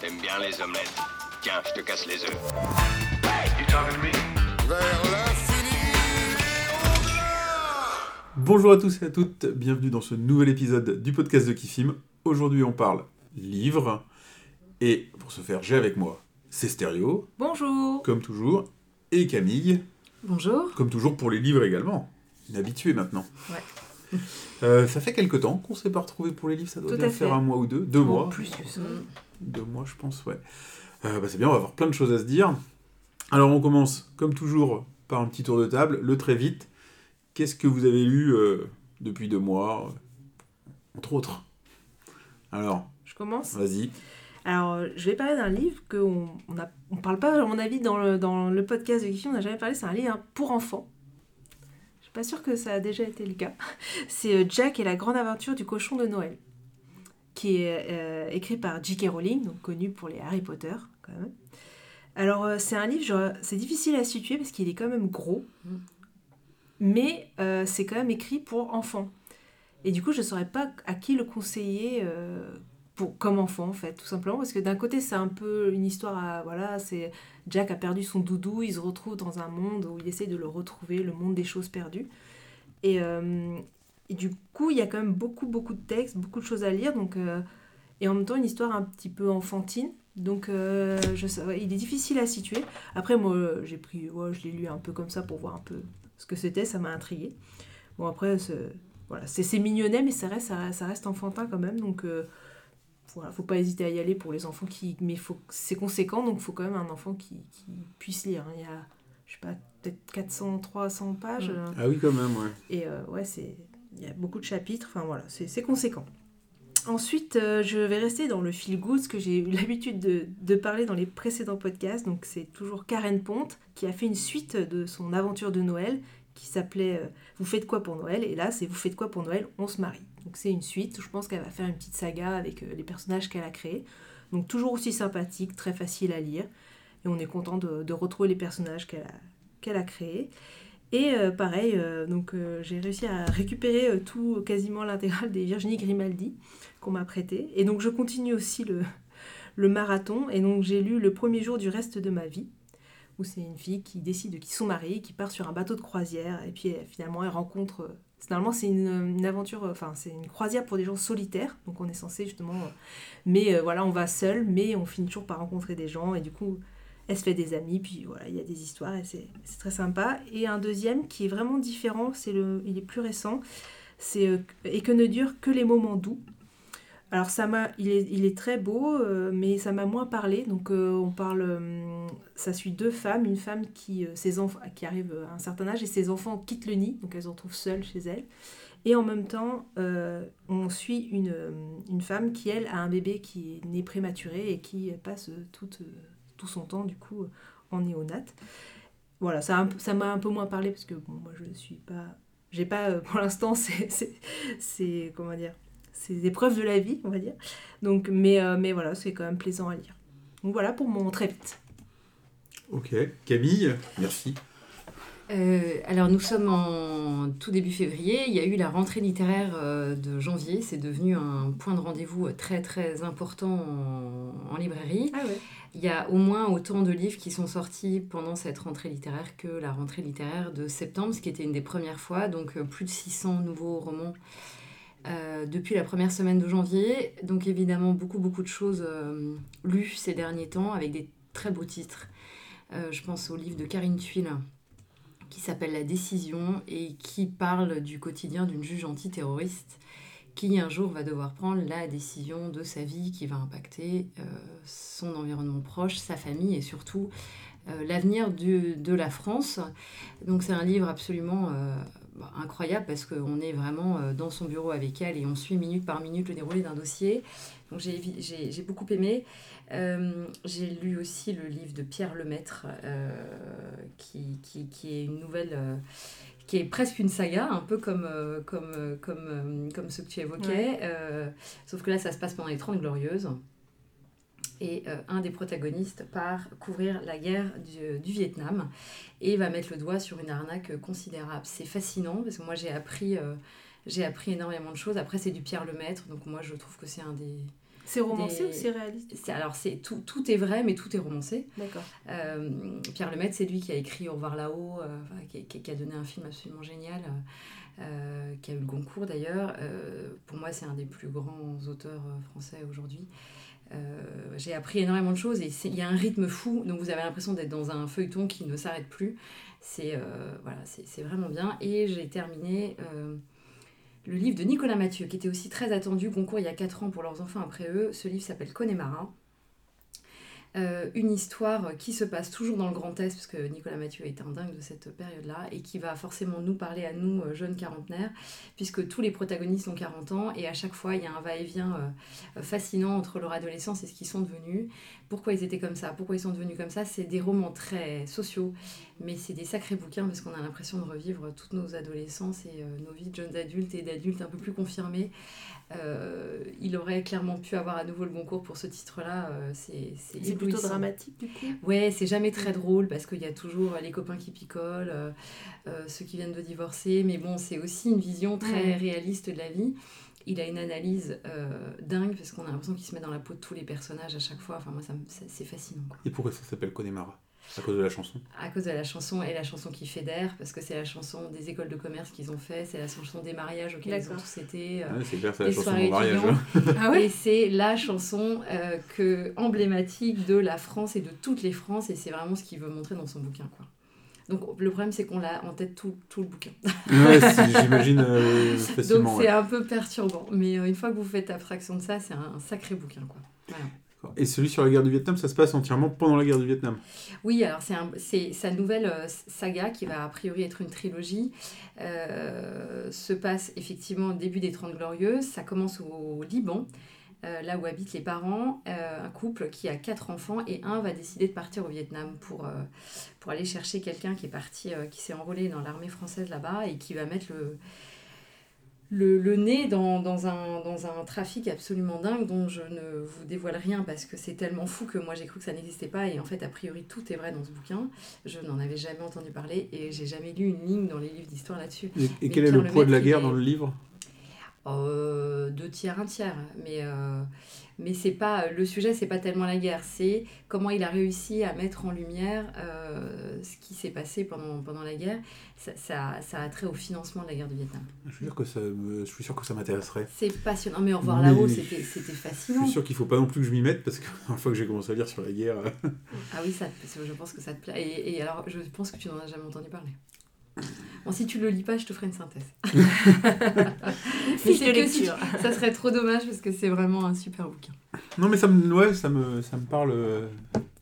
T'aimes bien les omelettes. Tiens, je te casse les œufs. Bonjour à tous et à toutes, bienvenue dans ce nouvel épisode du podcast de Kifim. Aujourd'hui on parle livres, et pour ce faire j'ai avec moi c'est Stéréo, Bonjour. comme toujours, et Camille, Bonjour. comme toujours pour les livres également. Une habituée maintenant. Ouais. Euh, ça fait quelque temps qu'on ne s'est pas retrouvé pour les livres, ça doit bien faire un mois ou deux, deux mois. plus que ça. Deux mois, je pense, ouais. Euh, bah, c'est bien, on va avoir plein de choses à se dire. Alors, on commence, comme toujours, par un petit tour de table, le très vite. Qu'est-ce que vous avez lu euh, depuis deux mois Entre autres? Alors, Je commence. vas-y. Alors, je vais parler d'un livre qu'on on a, on parle pas, à mon avis, dans le, dans le podcast de Kifi, on n'a jamais parlé. C'est un livre pour enfants. Pas sûre que ça a déjà été le cas. C'est euh, Jack et la grande aventure du cochon de Noël, qui est euh, écrit par J.K. Rowling, donc connu pour les Harry Potter, quand même. Alors, euh, c'est un livre, c'est difficile à situer parce qu'il est quand même gros, mais c'est quand même écrit pour enfants. Et du coup, je ne saurais pas à qui le conseiller pour, comme enfant, en fait, tout simplement. Parce que d'un côté, c'est un peu une histoire à. Voilà, c'est. Jack a perdu son doudou, il se retrouve dans un monde où il essaie de le retrouver, le monde des choses perdues. Et, euh, et du coup, il y a quand même beaucoup, beaucoup de textes, beaucoup de choses à lire. Donc, euh, et en même temps, une histoire un petit peu enfantine. Donc, euh, je, il est difficile à situer. Après, moi, j'ai pris. Ouais, je l'ai lu un peu comme ça pour voir un peu ce que c'était, ça m'a intrigué. Bon, après, c'est- voilà, mignonnet, mais ça reste, ça reste enfantin quand même. Donc, euh, voilà, faut pas hésiter à y aller pour les enfants qui. Mais faut, c'est conséquent, donc faut quand même un enfant qui, qui puisse lire. Il y a, je sais pas, peut-être 400, 300 pages. Ah oui, quand même, ouais. et euh, ouais, c'est il y a beaucoup de chapitres, enfin voilà, c'est c'est conséquent. Ensuite, euh, je vais rester dans le feel good, ce que j'ai eu l'habitude de, de parler dans les précédents podcasts. Donc, c'est toujours Karen Ponte qui a fait une suite de son aventure de Noël qui s'appelait euh, Vous faites quoi pour Noël? Et là, c'est Vous faites quoi pour Noël? On se marie. Donc, c'est une suite. Je pense qu'elle va faire une petite saga avec euh, les personnages qu'elle a créés. Donc, toujours aussi sympathique, très facile à lire. Et on est content de, retrouver les personnages qu'elle a, qu'elle a créés. Et euh, pareil, euh, donc j'ai réussi à récupérer tout, quasiment l'intégrale des Virginie Grimaldi qu'on m'a prêté. Et donc je continue aussi le, marathon. Et donc j'ai lu Le premier jour du reste de ma vie, où c'est une fille qui décide de quitter son mari, qui part sur un bateau de croisière. Et puis finalement elle rencontre. Finalement, c'est une, aventure, euh, enfin, c'est une croisière pour des gens solitaires, donc on est censé justement. euh, mais euh, voilà, on va seul, mais on finit toujours par rencontrer des gens, et du coup, elle se fait des amis, puis voilà, il y a des histoires et c'est très sympa. Et un deuxième qui est vraiment différent, c'est le, il est plus récent, c'est Et que ne durent que les moments doux. Alors ça m'a, il est, très beau, euh, mais ça m'a moins parlé. Donc euh, on parle, euh, ça suit deux femmes, une femme qui, arrive à un certain âge et ses enfants quittent le nid, donc elles se retrouvent seules chez elles. Et en même temps, on suit une, femme qui, elle, a un bébé qui est né prématuré et qui passe tout son temps, du coup, en néonate. Voilà, ça m'a un peu moins parlé parce que moi, je ne suis pas... J'ai pas, pour l'instant, c'est- Comment dire C'est des preuves de la vie, on va dire. Donc, mais, euh, mais voilà, c'est quand même plaisant à lire. Donc voilà pour mon très vite. Ok. Camille, merci. Euh, alors nous sommes en tout début février, il y a eu la rentrée littéraire euh, de janvier, c'est devenu un point de rendez-vous très très important en, en librairie. Ah ouais Il y a au moins autant de livres qui sont sortis pendant cette rentrée littéraire que la rentrée littéraire de septembre, ce qui était une des premières fois, donc euh, plus de 600 nouveaux romans euh, depuis la première semaine de janvier. Donc évidemment beaucoup beaucoup de choses euh, lues ces derniers temps avec des très beaux titres. Euh, je pense au livre de Karine Tuile qui s'appelle La décision et qui parle du quotidien d'une juge antiterroriste qui un jour va devoir prendre la décision de sa vie qui va impacter son environnement proche, sa famille et surtout l'avenir de la France. Donc c'est un livre absolument bah, incroyable parce qu'on est vraiment euh, dans son bureau avec elle et on suit minute par minute le déroulé d'un dossier. Donc j'ai beaucoup aimé. Euh, j'ai lu aussi le livre de Pierre Lemaître, euh, qui, qui, qui est une nouvelle, euh, qui est presque une saga, un peu comme, comme, comme, comme ce que tu évoquais. Ouais. Sauf que là, ça se passe pendant les 30 Glorieuses. Et euh, un des protagonistes part couvrir la guerre du, du Vietnam et va mettre le doigt sur une arnaque considérable. C'est fascinant parce que moi j'ai appris, euh, j'ai appris énormément de choses. Après c'est du Pierre Lemaître, donc moi je trouve que c'est un des, C'est romancé Des- ou c'est réaliste? C'est- Alors, c'est tout, tout est vrai, mais tout est romancé. D'accord. Euh, Pierre Lemaitre, c'est lui qui a écrit Au revoir là-haut, euh, qui, qui- a donné un film absolument génial, euh, euh, qui a eu le Goncourt d'ailleurs. Euh, pour moi, c'est un des plus grands auteurs euh, français aujourd'hui. Euh, J'ai appris énormément de choses et il y a un rythme fou, donc vous avez l'impression d'être dans un feuilleton qui ne s'arrête plus. C'est euh, voilà, vraiment bien. Et j'ai terminé euh, le livre de Nicolas Mathieu, qui était aussi très attendu, Goncourt il y a 4 ans pour leurs enfants après eux. Ce livre s'appelle Connemara. Euh, une histoire qui se passe toujours dans le Grand Est, parce que Nicolas Mathieu est un dingue de cette période-là, et qui va forcément nous parler à nous, euh, jeunes quarantenaires, puisque tous les protagonistes ont 40 ans, et à chaque fois, il y a un va-et-vient euh, fascinant entre leur adolescence et ce qu'ils sont devenus. Pourquoi ils étaient comme ça? Pourquoi ils sont devenus comme ça? C'est des romans très sociaux, mais c'est des sacrés bouquins, parce qu'on a l'impression de revivre toutes nos adolescences et nos vies de jeunes adultes et d'adultes un peu plus confirmés. Euh, il aurait clairement pu avoir à nouveau le Goncourt pour ce titre-là. euh, c'est c'est C'est plutôt dramatique du coup? Ouais, c'est jamais très drôle parce qu'il y a toujours les copains qui picolent, euh, euh, ceux qui viennent de divorcer, mais bon, c'est aussi une vision très Mm. réaliste de la vie. Il a une analyse euh, dingue parce qu'on a l'impression qu'il se met dans la peau de tous les personnages à chaque fois. Enfin, moi, c'est fascinant. Quoi. Et pourquoi ça s'appelle Connemara? À cause de la chanson À cause de la chanson et la chanson qui fédère, parce que c'est la chanson des écoles de commerce qu'ils ont fait, c'est la chanson des mariages auxquels ils ont tous été. euh, Ouais, C'est clair, c'est la des chanson de soirées mon mariage. étudiants. Ah Et c'est la chanson euh, que, emblématique de la France et de toutes les Frances, et c'est vraiment ce qu'il veut montrer dans son bouquin. Quoi. Donc le problème, c'est qu'on l'a en tête tout, tout le bouquin. Ouais, j'imagine euh, Donc c'est ouais. un peu perturbant. Mais euh, une fois que vous faites abstraction de ça, c'est un, un sacré bouquin. Quoi. Voilà. Et celui sur la guerre du Vietnam, ça se passe entièrement pendant la guerre du Vietnam. Oui, alors c'est sa nouvelle euh, saga qui va a priori être une trilogie. euh, se passe effectivement au début des Trente Glorieuses. Ça commence au Liban, euh, là où habitent les parents, un couple qui a quatre enfants et un va décider de partir au Vietnam pour, pour aller chercher quelqu'un qui est parti, qui s'est enrôlé dans l'armée française là-bas et qui va mettre le, le, le nez dans, dans, un, dans un trafic absolument dingue dont je ne vous dévoile rien parce que c'est tellement fou que moi j'ai cru que ça n'existait pas et en fait a priori tout est vrai dans ce bouquin. Je n'en avais jamais entendu parler et j'ai jamais lu une ligne dans les livres d'histoire là-dessus. Et, quel est le poids de la guerre dans le livre? Euh, deux tiers, un tiers. Mais, euh, mais c'est pas le sujet, c'est pas tellement la guerre, c'est comment il a réussi à mettre en lumière euh, ce qui s'est passé pendant, pendant la guerre. Ça, ça, ça a trait au financement de la guerre du Vietnam. je suis sûr que ça, je suis sûr que ça m'intéresserait. C'est passionnant. Mais au revoir là-haut, c'était c'était Je fascinant. suis sûr qu'il faut pas non plus que je m'y mette parce que la fois que j'ai commencé à lire sur la guerre, euh, Ah oui, ça, je pense que ça te plaît. Et, et alors, je pense que tu n'en as jamais entendu parler. Bon, si tu le lis pas, je te ferai une synthèse. Fiche c'est de que si lecture. Ça serait trop dommage parce que c'est vraiment un super bouquin. non mais ça me, ouais, ça me, ça me parle. euh,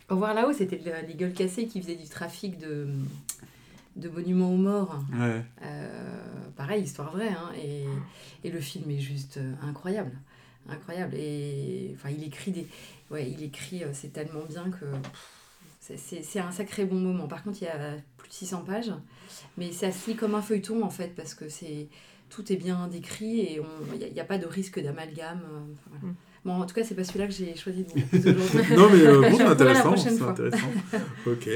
Au revoir là-haut, c'était le- les gueules cassées qui faisaient du trafic de, de monuments aux morts. Ouais. Euh, pareil, histoire vraie. hein, et, et le film est juste euh, incroyable. Incroyable. Et enfin, il écrit des. Ouais, il écrit, c'est tellement bien que. pff, c'est- un sacré bon moment. Par contre, il y a plus de 600 pages. Mais ça se lit comme un feuilleton, en fait, parce que c'est tout est bien décrit et il n'y a, pas de risque d'amalgame. euh, enfin, voilà. Mm. Bon, en tout cas, c'est pas celui-là que j'ai choisi de vous. Non mais euh, bon, c'est intéressant. C'est intéressant. ok.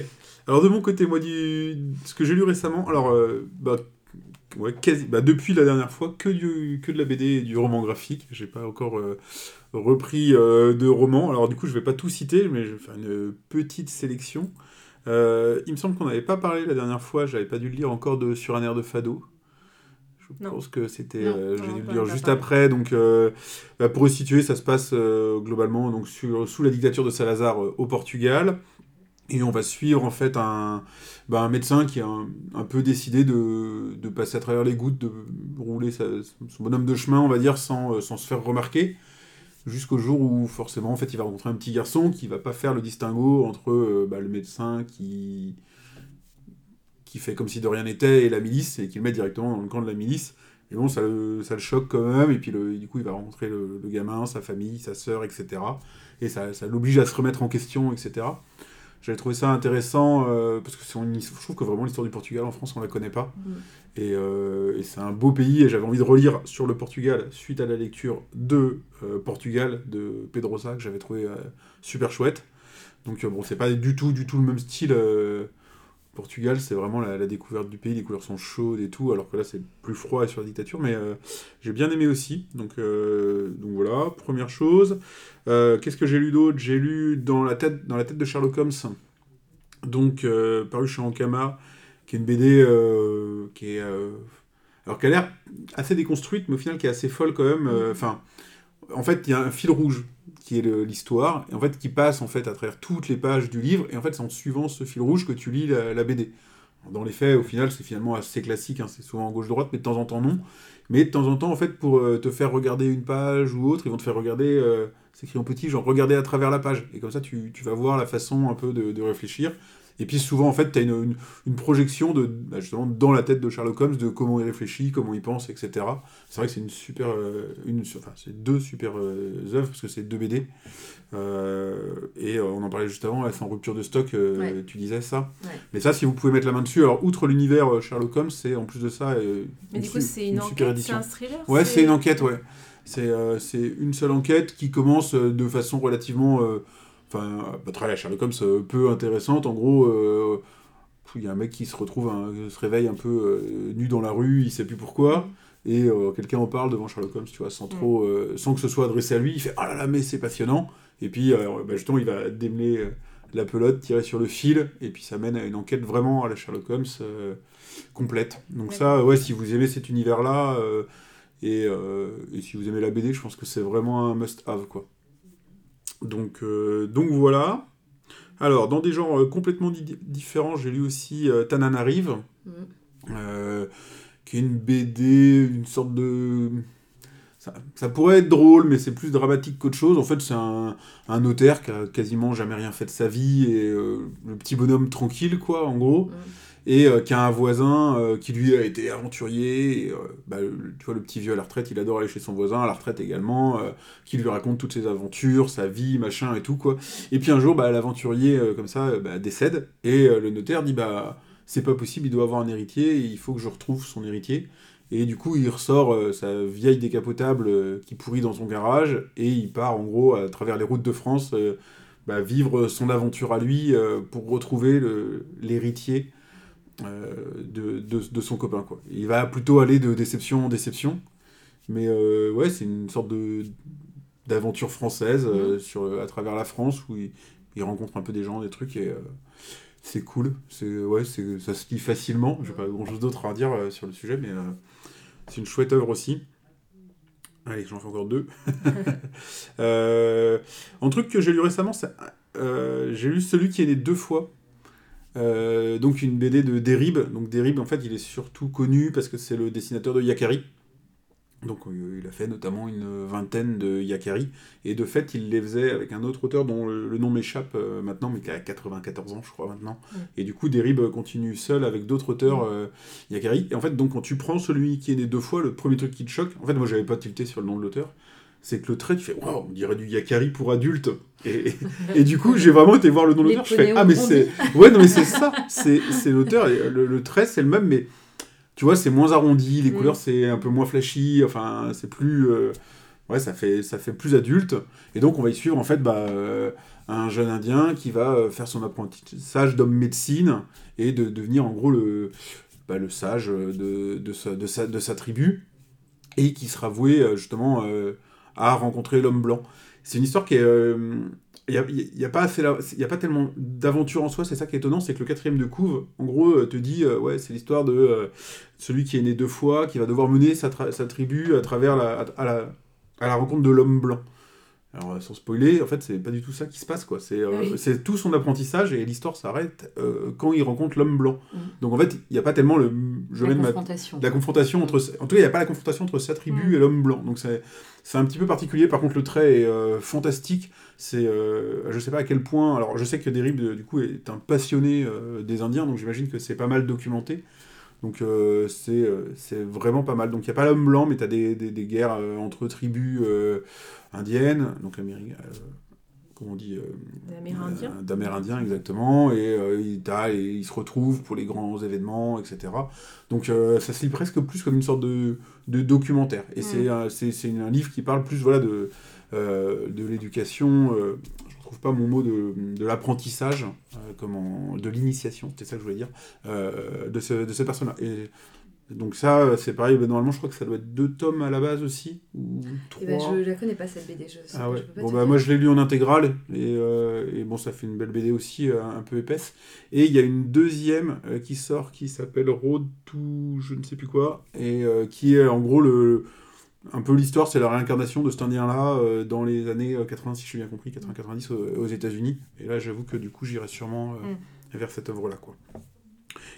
Alors de mon côté, moi, du... ce que j'ai lu récemment, alors euh, bah, ouais, quasi... bah, depuis la dernière fois, que, du... que de la BD et du roman graphique. J'ai pas encore euh, repris euh, de romans. Alors du coup, je vais pas tout citer, mais je vais faire une petite sélection. Euh, il me semble qu'on n'avait pas parlé la dernière fois, j'avais pas dû le lire encore de Sur un air de fado. Je Non. pense que c'était. Euh, J'ai dû le lire juste après. Donc, euh, bah, pour resituer, ça se passe globalement donc, sur, sous la dictature de Salazar au Portugal. Et on va suivre en fait un, bah, un médecin qui a un, peu décidé de, de passer à travers les gouttes, de rouler son bonhomme de chemin, on va dire, sans, euh, sans se faire remarquer. Jusqu'au jour où forcément en fait il va rencontrer un petit garçon qui va pas faire le distinguo entre euh, bah, le médecin qui qui fait comme si de rien n'était et la milice et qui le met directement dans le camp de la milice et bon ça le, ça le choque quand même et puis le, du coup il va rencontrer le, le gamin sa famille sa sœur etc et ça, ça l'oblige à se remettre en question etc j'avais trouvé ça intéressant euh, parce que une- je trouve que vraiment l'histoire du Portugal en France on la connaît pas Mm. et, euh, et c'est un beau pays et j'avais envie de relire sur le Portugal suite à la lecture de euh, Portugal de Pedrosa que j'avais trouvé super chouette. Donc bon, c'est pas du tout du tout le même style Portugal, c'est vraiment la, la découverte du pays, les couleurs sont chaudes et tout, alors que là c'est plus froid et sur la dictature, mais euh, j'ai bien aimé aussi. Donc, euh, donc voilà, première chose. Euh, Qu'est-ce que j'ai lu d'autre? J'ai lu dans la, tête, dans la tête de Sherlock Holmes, donc paru chez Ankama, qui est une BD qui est. alors qui a l'air assez déconstruite, mais au final qui est assez folle quand même. euh, Enfin, en fait, il y a un fil rouge qui est l'histoire, et en fait qui passe en fait à travers toutes les pages du livre, et en fait c'est en suivant ce fil rouge que tu lis la, BD. Dans les faits, au final, c'est finalement assez classique, hein, c'est souvent gauche-droite, mais de temps en temps non. Mais de temps en temps, en fait, pour euh, te faire regarder une page ou autre, ils vont te faire regarder, euh, c'est écrit en petit, genre regarder à travers la page. Et comme ça, tu, vas voir la façon un peu de réfléchir. Et puis souvent, en fait, tu as une, une, une projection de, bah, justement dans la tête de Sherlock Holmes de comment il réfléchit, comment il pense, etc. C'est vrai que c'est une super, euh, une, enfin, c'est deux super euh, œuvres parce que c'est deux BD. Euh, et on en parlait juste avant, là, c'est en rupture de stock, Ouais. tu disais ça. Ouais. Mais ça, si vous pouvez mettre la main dessus, alors outre l'univers Sherlock Holmes, c'est en plus de ça Mais du coup, c'est une, enquête, c'est édition. un thriller Ouais, c'est une enquête, ouais. C'est c'est une seule enquête qui commence de façon relativement, enfin, pas très Sherlock Holmes, euh, peu intéressante. En gros, euh, il y a un mec qui se retrouve, un- se réveille un peu nu dans la rue, il sait plus pourquoi, et euh, quelqu'un en parle devant Sherlock Holmes, tu vois, sans trop, euh, sans que ce soit adressé à lui. Il fait ah là là, mais c'est passionnant. Et puis, euh, bah, justement, il va démêler la pelote, tirer sur le fil, et puis ça mène à une enquête vraiment à la Sherlock Holmes complète. Donc ça, ouais, si vous aimez cet univers-là. euh, et, et si vous aimez la BD, je pense que c'est vraiment un must-have, quoi. Donc, euh, donc voilà. Alors, dans des genres euh, complètement di- différents, j'ai lu aussi euh, Tananarive, Mm. euh, qui est une BD, une sorte de... Ça, ça pourrait être drôle, mais c'est plus dramatique qu'autre chose. En fait, c'est un, un notaire qui a quasiment jamais rien fait de sa vie, et le petit bonhomme tranquille, quoi, en gros Mm. Et euh, qui a un voisin euh, qui lui a été aventurier. euh, bah, tu vois, le petit vieux à la retraite, il adore aller chez son voisin, à la retraite également, euh, qui lui raconte toutes ses aventures, sa vie, machin et tout, quoi. Et puis un jour, bah, l'aventurier, comme ça, bah, décède, et le notaire dit, bah, c'est pas possible, il doit avoir un héritier, il faut que je retrouve son héritier. Et du coup, il ressort sa vieille décapotable qui pourrit dans son garage, et il part, en gros, à travers les routes de France, bah, vivre son aventure à lui pour retrouver l'héritier de, de, de son copain. Quoi. Il va plutôt aller de déception en déception, mais euh, ouais, c'est une sorte de d'aventure française euh, sur, à travers la France où il, il rencontre un peu des gens, des trucs, et euh, c'est cool. C'est, ouais, c'est, ça se lit facilement. J'ai pas grand chose d'autre à dire euh, sur le sujet, mais euh, c'est une chouette œuvre aussi. Allez, j'en fais encore deux. euh, un truc que j'ai lu récemment, euh, j'ai lu celui qui est né deux fois. Euh, donc une BD de Derib. Donc Derib, en fait, il est surtout connu parce que c'est le dessinateur de Yakari. Donc euh, il a fait notamment une vingtaine de Yakari. Et de fait, il les faisait avec un autre auteur dont le, le nom m'échappe euh, maintenant, mais qui a 94 ans, je crois, maintenant. Ouais. Et du coup, Derib continue seul avec d'autres auteurs euh, Yakari. Et en fait, donc quand tu prends celui qui est né deux fois, le premier truc qui te choque, en fait, moi, j'avais pas tilté sur le nom de l'auteur. C'est que le trait, tu fais waouh, on dirait du Yakari pour adultes. Et, et, et du coup, j'ai vraiment été voir le nom de l'auteur. Je fais ah, mais c'est. Ouais, non, mais c'est ça. C'est l'auteur. Le, le trait, c'est le même, mais tu vois, c'est moins arrondi. Les Mm. couleurs, c'est un peu moins flashy. Enfin, c'est plus. euh, Ouais, ça fait, ça fait plus adulte. Et donc, on va y suivre, en fait, bah, euh, un jeune Indien qui va euh, faire son apprentissage d'homme médecine et de devenir, en gros, le, bah, le sage de, de, sa, de, sa, de sa tribu. Et qui sera voué, justement, euh, à rencontrer l'homme blanc. C'est une histoire qui est. euh, Il n'y a, y a pas y a pas tellement d'aventure en soi, c'est ça qui est étonnant, c'est que le quatrième de couve, en gros, euh, te dit, euh, c'est l'histoire de euh, celui qui est né deux fois, qui va devoir mener sa, tribu à travers à la rencontre de l'homme blanc. Alors, euh, sans spoiler, en fait, c'est pas du tout ça qui se passe, quoi. C'est euh, Oui. tout son apprentissage et l'histoire s'arrête euh, quand il rencontre l'homme blanc. Mhm. Donc, en fait, il n'y a pas tellement le. Je La mène ma confrontation. la confrontation entre en tout cas il n'y a pas la confrontation entre sa tribu Mm. et l'homme blanc donc c'est un petit peu particulier par contre le trait est euh, fantastique c'est je sais pas à quel point alors je sais que Derib du coup est un passionné des indiens donc j'imagine que c'est pas mal documenté donc euh, c'est euh, c'est vraiment pas mal donc il n'y a pas l'homme blanc mais tu as des, des, des guerres euh, entre tribus indiennes donc américaines comment on dit Amérindien. euh, d'Amérindiens, exactement. Et euh, il, t'as- et il se retrouve pour les grands événements, etc. Donc ça se lit presque plus comme une sorte de, de documentaire. Et Mm. c'est un- livre qui parle plus voilà, de, de l'éducation. Euh, trouve pas mon mot de, de l'apprentissage, euh, comment, de l'initiation, c'était ça que je voulais dire, euh, de, ce, de cette personne-là. Et donc ça, c'est pareil, ben, normalement je crois que ça doit être deux tomes à la base aussi, ou trois. Eh ben, je la connais pas cette BD. Je, sais Ah pas, ouais. je peux pas Bon bah moi je l'ai lu en intégrale et, euh, et bon ça fait une belle BD aussi euh, un peu épaisse. Et il y a une deuxième euh, qui sort qui s'appelle Road to je ne sais plus quoi et euh, qui est en gros le un peu l'histoire c'est la réincarnation de cet indien là dans les années euh, 80 si j'ai bien compris 80-90 aux, aux États-Unis. Et là j'avoue que du coup j'irai sûrement euh, vers cette œuvre là quoi.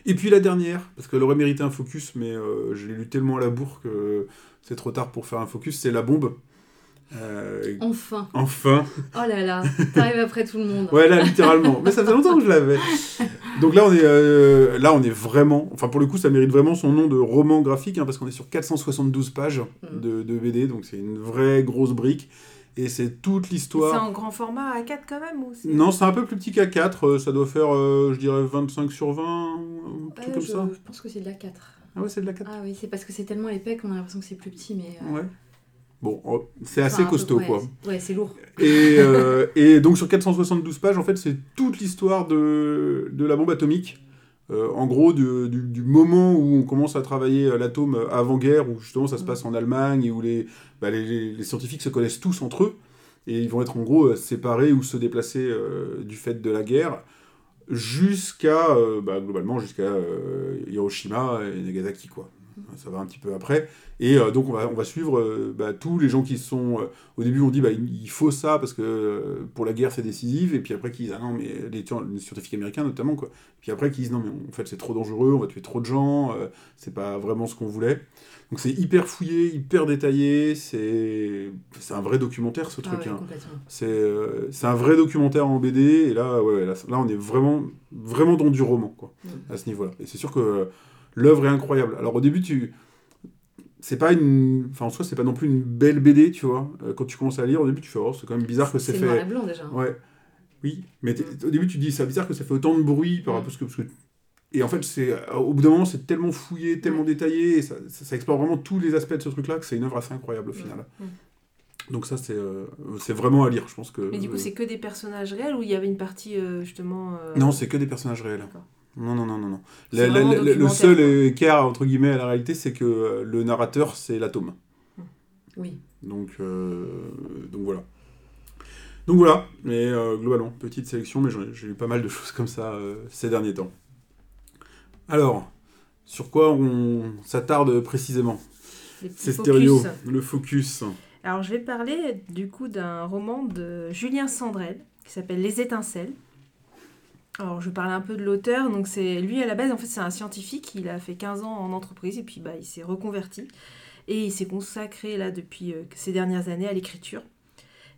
Et puis la dernière, parce qu'elle aurait mérité un focus, mais euh, je l'ai lu tellement à la bourre que c'est trop tard pour faire un focus, c'est La Bombe. Euh, Enfin. enfin, Oh là là, t'arrives après tout le monde. Ouais, là, littéralement. Mais ça faisait longtemps que je l'avais. Donc là, on est, euh, là, on est vraiment. Enfin, pour le coup, ça mérite vraiment son nom de roman graphique, hein, parce qu'on est sur 472 pages Mm. de, de BD, donc c'est une vraie grosse brique. Et c'est toute C'est l'histoire. en grand format A4 quand même ou c'est- Non, c'est un peu plus petit qu'A4. euh, Ça doit faire, euh, je dirais, 25 sur 20, un truc Euh, comme je, ça. je pense que c'est de la 4. Ah ouais, c'est de la 4. Ah oui, c'est parce que c'est tellement épais qu'on a l'impression que c'est plus petit, mais. euh, Ouais. Bon, oh, c'est enfin, assez peu- costaud, ouais, quoi. Ouais, c'est lourd. Et, euh, et donc sur 472 pages, en fait, c'est toute l'histoire de, de la bombe atomique. Euh, en gros, du, du- du moment où on commence à travailler à l'atome avant-guerre, où justement ça se passe en Allemagne, et où les, bah, les, les- scientifiques se connaissent tous entre eux, et ils vont être en gros euh, séparés ou se déplacer euh, du fait de la guerre, jusqu'à, euh, bah, globalement, jusqu'à euh, Hiroshima et Nagasaki, quoi. Ça va un petit peu après. Et euh, donc on va, on va suivre euh, bah, tous les gens qui sont... euh, au début on dit bah, il faut ça parce que pour la guerre c'est décisif, et puis après qui disent ah non mais les, les scientifiques américains notamment quoi. Puis après qui disent non mais en fait c'est trop dangereux, on va tuer trop de gens, c'est pas vraiment ce qu'on voulait. Donc c'est hyper fouillé, hyper détaillé, c'est un vrai documentaire ce Ah truc. ouais, hein. C'est un vrai documentaire en BD, et là, ouais, là, là, on est vraiment, vraiment dans du roman, quoi, à ce niveau-là. Et c'est sûr que l'œuvre est incroyable. Alors au début, tu... C'est pas une... Enfin, en soi, c'est pas non plus une belle BD, tu vois. Euh, quand tu commences à lire, au début, tu fais, oh, c'est quand même bizarre que c'est C'est fait... et blanc déjà. Ouais. Oui, mais t'es- au début, tu te dis, c'est bizarre que ça fait autant de bruit par Mm. rapport à ce que... Parce que... Et en fait, c'est euh, au bout d'un moment, c'est tellement fouillé, tellement détaillé, et ça, ça, ça explore vraiment tous les aspects de ce truc-là, que c'est une œuvre assez incroyable au final. Mm. Donc ça, c'est euh, c'est vraiment à lire, je pense que... Mais du coup, c'est que des personnages réels ou il y avait une partie euh, justement. Non, c'est que des personnages réels. Non, non, non, non. non. C'est La- la- vraiment la- le seul écart, entre guillemets, à la réalité, c'est que euh, le narrateur, c'est l'atome. Oui. Donc, euh, donc voilà. Donc voilà, mais euh, globalement, petite sélection, mais j'ai eu pas mal de choses comme ça euh, ces derniers temps. Alors, sur quoi on s'attarde précisément? C'est stéréo, le focus. Alors, je vais parler du coup d'un roman de Julien Sandrel qui s'appelle Les étincelles. Alors, je vais parler un peu de l'auteur. Donc, c'est lui à la base, en fait, c'est un scientifique. Il a fait 15 ans en entreprise et puis bah, il s'est reconverti. Et il s'est consacré là depuis euh, ces dernières années à l'écriture.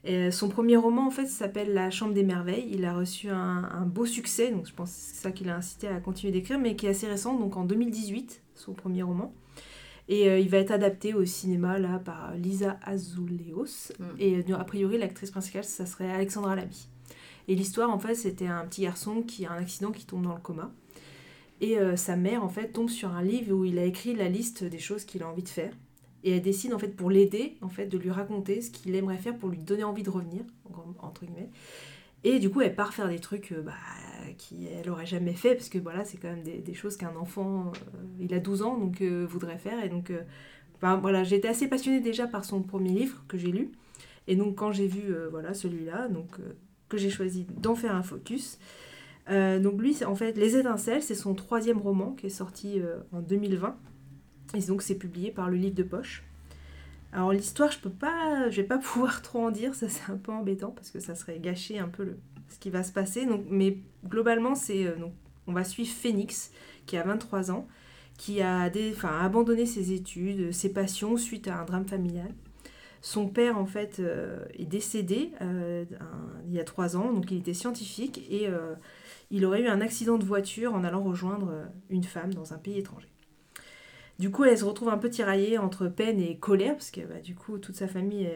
Et, euh, son premier roman, en fait, s'appelle La Chambre des Merveilles. Il a reçu un, un beau succès, donc je pense que c'est ça qui l'a incité à continuer d'écrire, mais qui est assez récent, donc en 2018, son premier roman. Et euh, il va être adapté au cinéma là par Lisa Azuleos. Mm. Et euh, a priori, l'actrice principale, ça serait Alexandra Lamy. Et l'histoire, en fait, c'était un petit garçon qui a un accident qui tombe dans le coma. Et euh, sa mère, en fait, tombe sur un livre où il a écrit la liste des choses qu'il a envie de faire. Et elle décide, en fait, pour l'aider, en fait, de lui raconter ce qu'il aimerait faire pour lui donner envie de revenir, en- entre guillemets. Et du coup, elle part faire des trucs euh, bah, qu'elle aurait jamais fait, parce que voilà, c'est quand même des, choses qu'un enfant, euh, il a 12 ans, donc voudrait faire. Et donc, voilà, j'étais assez passionnée déjà par son premier livre que j'ai lu. Et donc, quand j'ai vu voilà, celui-là, donc, que j'ai choisi d'en faire un focus. euh, donc, lui, en fait, Les Étincelles, c'est son troisième roman qui est sorti euh, en 2020. Et donc, c'est publié par le livre de poche. Alors, l'histoire, je peux pas, je vais pas pouvoir trop en dire, ça c'est un peu embêtant parce que ça serait gâcher un peu ce qui va se passer. Mais globalement, c'est euh, on va suivre Phoenix qui a 23 ans, qui a des, abandonné ses études, ses passions suite à un drame familial. Son père, en fait, euh, est décédé euh, il y a trois ans, donc il était scientifique et euh, il aurait eu un accident de voiture en allant rejoindre une femme dans un pays étranger. Du coup, elle se retrouve un peu tiraillée entre peine et colère, parce que bah, du coup, toute sa famille,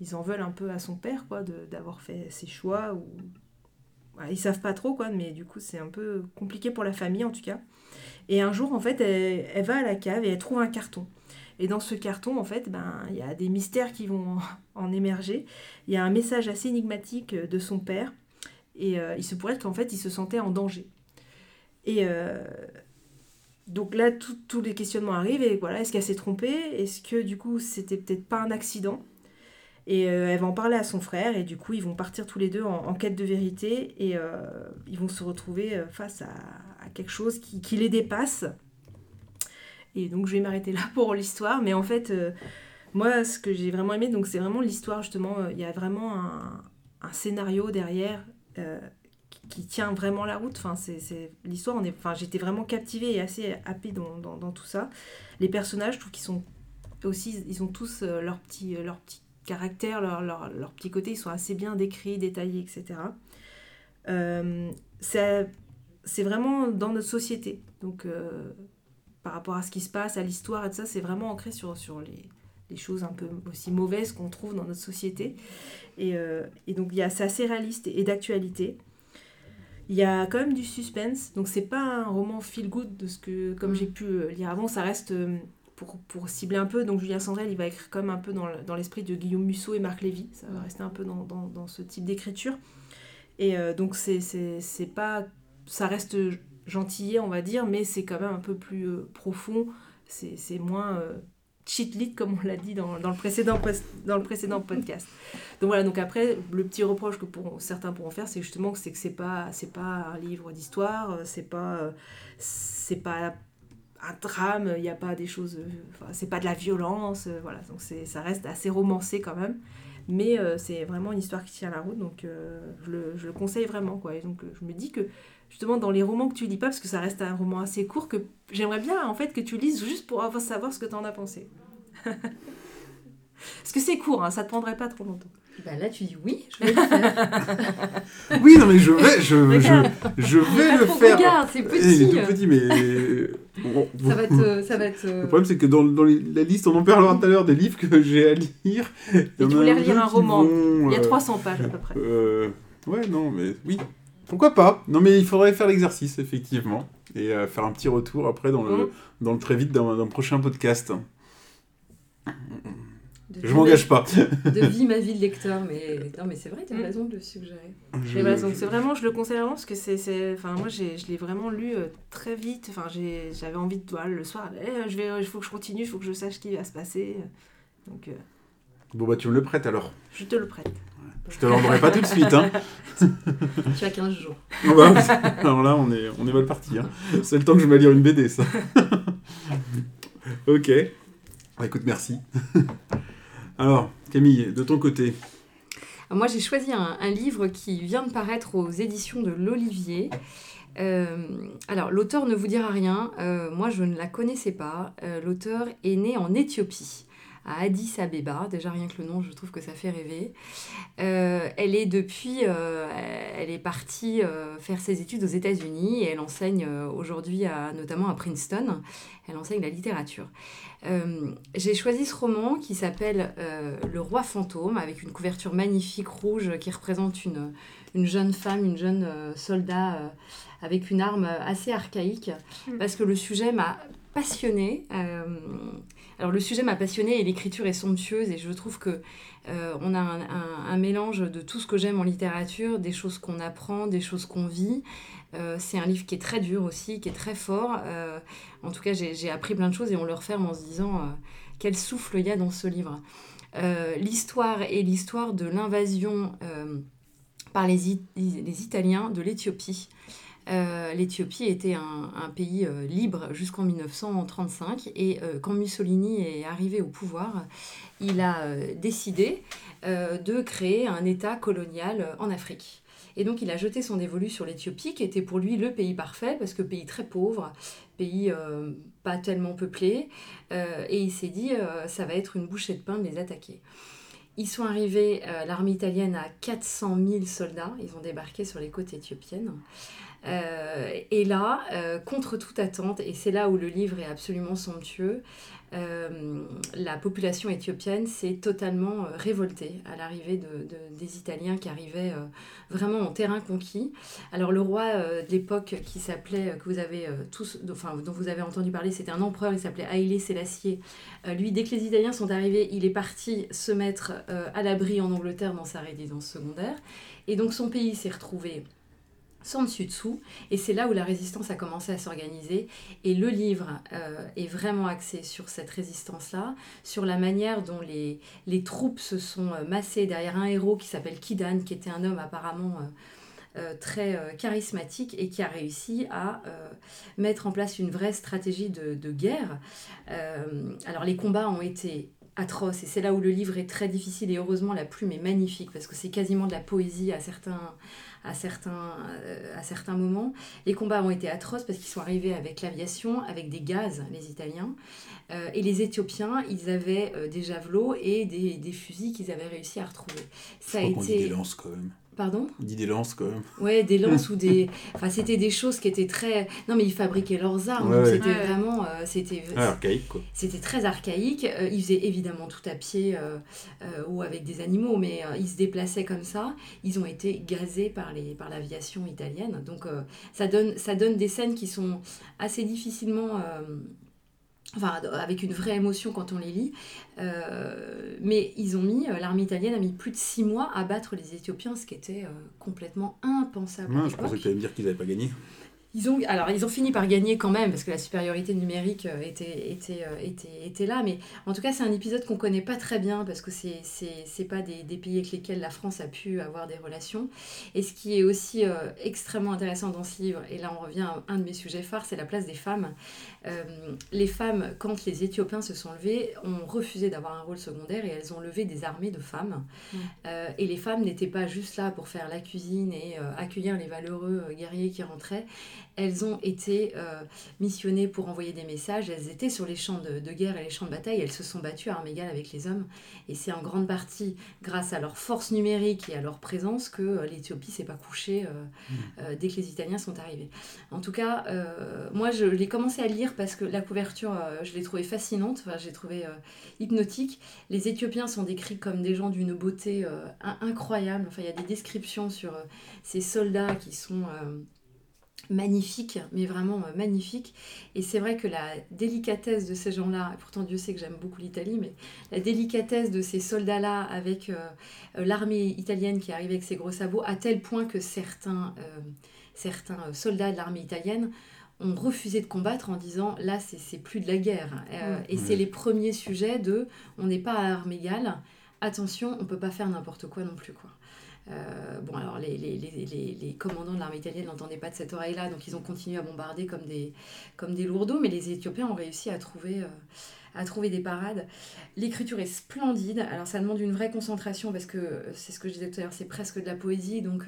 ils en veulent un peu à son père, quoi, d'avoir fait ses choix. Ou... Ouais, ils savent pas trop, quoi, mais du coup, c'est un peu compliqué pour la famille, en tout cas. Et un jour, en fait, elle va à la cave et elle trouve un carton. Et dans ce carton, en fait, ben, il y a des mystères qui vont en, émerger. Il y a un message assez énigmatique de son père. Et il se pourrait qu'en fait, il se sentait en danger. Et donc là, tous les questionnements arrivent. Voilà, est-ce qu'elle s'est trompée? Est-ce que du coup, c'était peut-être pas un accident? Et euh, elle va en parler à son frère, et du coup, ils vont partir tous les deux en, quête de vérité, et euh, ils vont se retrouver euh, face à, quelque chose qui, les dépasse. Et donc, je vais m'arrêter là pour l'histoire, mais en fait, moi, ce que j'ai vraiment aimé, donc c'est vraiment l'histoire, justement, il y a vraiment un, scénario derrière qui, tient vraiment la route. Enfin, c'est l'histoire, enfin, j'étais vraiment captivée et assez happée dans, dans, tout ça. Les personnages, je trouve qu'ils sont aussi, ils ont tous leur petit, leur petit caractère, leur, leur, leur, petit côté, ils sont assez bien décrits, détaillés, etc. Euh, c'est vraiment dans notre société. Donc, euh, par rapport à ce qui se passe, à l'histoire et tout ça, c'est vraiment ancré sur, sur les, les, choses un peu aussi mauvaises qu'on trouve dans notre société. Et, euh, et donc, c'est assez réaliste et, d'actualité. Il y a quand même du suspense, donc c'est pas un roman feel good de ce que, comme j'ai pu lire avant, ça reste pour, cibler un peu, donc Julien Sandrel, il va écrire comme un peu dans l'esprit de Guillaume Musso et Marc Lévy. Ça va rester un peu dans, dans, ce type d'écriture. Et euh, donc, c'est pas. Ça reste gentillet, on va dire, mais c'est quand même un peu plus euh, profond. C'est moins euh, cheat lit, comme on l'a dit dans, dans, le précédent, dans le précédent podcast. Donc voilà, donc après, le petit reproche que pour, certains pourront faire, c'est justement que c'est que c'est pas, pas un livre d'histoire, c'est pas, c'est pas un drame, il n'y a pas des choses, c'est pas de la violence, euh, voilà, donc ça reste assez romancé quand même, mais euh, c'est vraiment une histoire qui tient la route, donc euh, je, le, je, le, conseille vraiment, quoi, et donc je me dis que justement dans les romans que tu lis pas, parce que ça reste un roman assez court, que j'aimerais bien en fait que tu lises juste pour avoir, savoir ce que tu en as pensé. parce que c'est court, hein, ça te prendrait pas trop longtemps. Bah là, tu dis oui, je vais le faire. oui, non, mais je vais, je, je, je vais le faire. Regarde, c'est petit. C'est tout petit, mais. ça, va être, ça va être. Le problème, c'est que dans, dans la liste, on en parlera tout à l'heure des livres que j'ai à lire. Et tu voulais relire un roman. il y a 300 pages à peu près. Euh, ouais, non, mais oui. Pourquoi pas Non, mais il faudrait faire l'exercice, effectivement. Et euh, faire un petit retour après dans le, mmh. dans le très vite d'un prochain podcast je m'engage pas. de vie ma vie de lecteur, mais non, mais c'est vrai, tu as mm. raison de le suggérer. donc c'est vraiment, je le conseille vraiment parce que c'est, enfin moi je l'ai vraiment lu euh, très vite. Enfin j'avais envie de voilà, le soir, eh, je vais, il faut que je continue, il faut que je sache ce qui va se passer. Donc. Euh, bon bah tu me le prêtes alors. Je te le prête. Je te l'enverrai pas tout de suite. Hein. tu as 15 jours. Ah bah, alors là, on est, on est mal parti. Hein. C'est le temps que je vais lire une BD, ça. ok. Bah, écoute, merci. Alors, Camille, de ton côté Moi, j'ai choisi un, livre qui vient de paraître aux éditions de l'Olivier. Euh, alors, l'auteur ne vous dira rien. Euh, moi, je ne la connaissais pas. Euh, l'auteur est né en Éthiopie à Addis Abeba. Déjà rien que le nom, je trouve que ça fait rêver. elle est depuis, elle est partie faire ses études aux États-Unis et elle enseigne aujourd'hui notamment à Princeton. Elle enseigne la littérature. Euh, j'ai choisi ce roman qui s'appelle euh, Le roi fantôme, avec une couverture magnifique rouge qui représente une, une jeune femme, une jeune euh, soldat avec une arme assez archaïque, hmm. parce que le sujet m'a passionnée. Alors le sujet m'a passionnée et l'écriture est somptueuse et je trouve que on a un, mélange de tout ce que j'aime en littérature, des choses qu'on apprend, des choses qu'on vit, euh, c'est un livre qui est très dur aussi, qui est très fort. Euh, en tout cas, j'ai appris plein de choses et on le referme en se disant euh, quel souffle il y a dans ce livre. l'histoire est l'histoire de l'invasion par les, Italiens de l'Éthiopie. L'Éthiopie était un, pays libre jusqu'en 1935 et quand Mussolini est arrivé au pouvoir, il a décidé de créer un État colonial en Afrique. Et donc il a jeté son dévolu sur l'Éthiopie, qui était pour lui le pays parfait, parce que pays très pauvre, pays euh, pas tellement peuplé, euh, et il s'est dit, euh, ça va être une bouchée de pain de les attaquer. Ils sont arrivés, l'armée italienne, à 400 000 soldats, ils ont débarqué sur les côtes éthiopiennes. Euh, et là, euh, contre toute attente, et c'est là où le livre est absolument somptueux, euh, la population éthiopienne s'est totalement révoltée à l'arrivée de, de- des Italiens qui arrivaient vraiment en terrain conquis. Alors le roi de l'époque qui s'appelait, que vous avez tous, enfin dont vous avez entendu parler, c'était un empereur, il s'appelait Haïlé Sélassié. Lui, dès que les Italiens sont arrivés, il est parti se mettre à l'abri en Angleterre dans sa résidence secondaire. Et donc son pays s'est retrouvé sans dessus dessous. Et c'est là où la résistance a commencé à s'organiser. Et le livre euh, est vraiment axé sur cette résistance-là, sur la manière dont les, troupes se sont euh, massées derrière un héros qui s'appelle Kidan, qui était un homme apparemment euh, très charismatique et qui a réussi à mettre en place une vraie stratégie de, guerre. Alors les combats ont été atroces et c'est là où le livre est très difficile et heureusement la plume est magnifique parce que c'est quasiment de la poésie à certains, à certains, euh, à certains moments. Les combats ont été atroces parce qu'ils sont arrivés avec l'aviation, avec des gaz, les Italiens. Euh, et les Éthiopiens, ils avaient euh, des javelots et des, des fusils qu'ils avaient réussi à retrouver. Je Ça a dit des été... lances quand même. Pardon On dit des lances quand même. Ouais, des lances ou des... Enfin, c'était des choses qui étaient très... Non, mais ils fabriquaient leurs armes. Ouais. C'était Ouais. vraiment... euh, c'était... Archaïque quoi. C'était très archaïque. Euh, ils faisaient évidemment tout à pied euh, euh, ou avec des animaux, mais euh, ils se déplaçaient comme ça. Ils ont été gazés par les par l'aviation italienne. Donc euh, ça donne ça donne des scènes qui sont assez difficilement euh, Enfin, avec une vraie émotion quand on les lit. Euh, mais ils ont mis, euh, l'armée italienne a mis plus de six mois à battre les Éthiopiens, ce qui était euh, complètement impensable. Ouais, je pensais que tu allais me dire qu'ils n'avaient pas gagné. Ils ont, alors, ils ont fini par gagner quand même, parce que la supériorité numérique euh, était, était, euh, était, était là. Mais en tout cas, c'est un épisode qu'on connaît pas très bien, parce que c'est- c'est pas des, des pays avec lesquels la France a pu avoir des relations. Et ce qui est aussi euh, extrêmement intéressant dans ce livre, et là on revient à un de mes sujets phares, c'est la place des femmes. Euh, les femmes, quand les Éthiopiens se sont levés, ont refusé d'avoir un rôle secondaire et elles ont levé des armées de femmes. Euh, et les femmes n'étaient pas juste là pour faire la cuisine et accueillir les valeureux guerriers qui rentraient. Elles ont été euh, missionnées pour envoyer des messages. Elles étaient sur les champs de, de guerre et les champs de bataille. Elles se sont battues à armes égales avec les hommes. Et c'est en grande partie grâce à leur force numérique et à leur présence que euh, l'Éthiopie s'est pas couchée euh, euh, dès que les Italiens sont arrivés. En tout cas, moi, je l'ai commencé à lire parce que la couverture, je l'ai trouvée fascinante, enfin, j'ai trouvé hypnotique. Les Éthiopiens sont décrits comme des gens d'une beauté in- incroyable. Enfin, il y a des descriptions sur ces soldats qui sont magnifiques, mais vraiment euh, magnifiques. Et c'est vrai que la délicatesse de ces gens-là, pourtant Dieu sait que j'aime beaucoup l'Italie, mais la délicatesse de ces soldats-là avec euh, euh, l'armée italienne qui arrive avec ses gros sabots, à tel point que certains, euh, certains soldats de l'armée italienne ont refusé de combattre en disant là c'est plus de la guerre. Euh, et c'est les premiers sujets de on n'est pas à armes égales. Attention on peut pas faire n'importe quoi non plus quoi Euh, bon alors les, les, les, les, commandants de l'armée italienne n'entendaient pas de cette oreille là donc ils ont continué à bombarder comme des, comme des lourdeaux mais les Éthiopiens ont réussi à trouver, euh, à trouver des parades. L'écriture est splendide. Alors ça demande une vraie concentration parce que euh, c'est ce que je disais tout à l'heure c'est presque de la poésie donc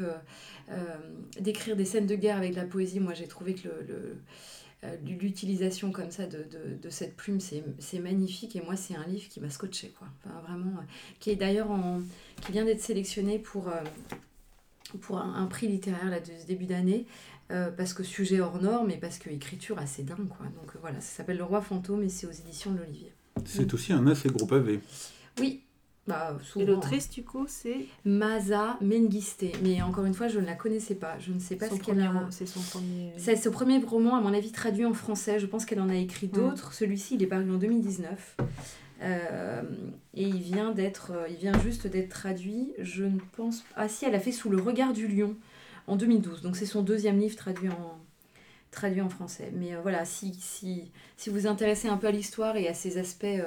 d'écrire des scènes de guerre avec de la poésie moi j'ai trouvé que le, l'utilisation comme ça de, de, de cette plume c'est magnifique. Et moi c'est un livre qui m'a scotché quoi. Enfin, vraiment euh, qui est d'ailleurs qui vient d'être sélectionné pour euh, pour un, un prix littéraire là, de ce début d'année. Euh, parce que sujet hors norme et parce que écriture assez dingue quoi. Donc euh, voilà ça s'appelle le roi fantôme et c'est aux éditions de l'Olivier. C'est aussi un assez gros pavé. oui bah Et l'autrice, du coup, c'est Masa Mengiste mais encore une fois je ne la connaissais pas je ne sais pas son ce qu'elle a. C'est son premier. C'est ce premier roman, à mon avis, traduit en français. Je pense qu'elle en a écrit Mm. d'autres. Celui-ci, il est paru en 2019. Euh, et il vient d'être, euh, il vient juste d'être traduit. Je ne pense. Ah si, elle a fait sous le regard du lion en 2012. Donc c'est son deuxième livre traduit en traduit en français. Mais euh, voilà, si, si si vous vous intéressez un peu à l'histoire et à ses aspects euh,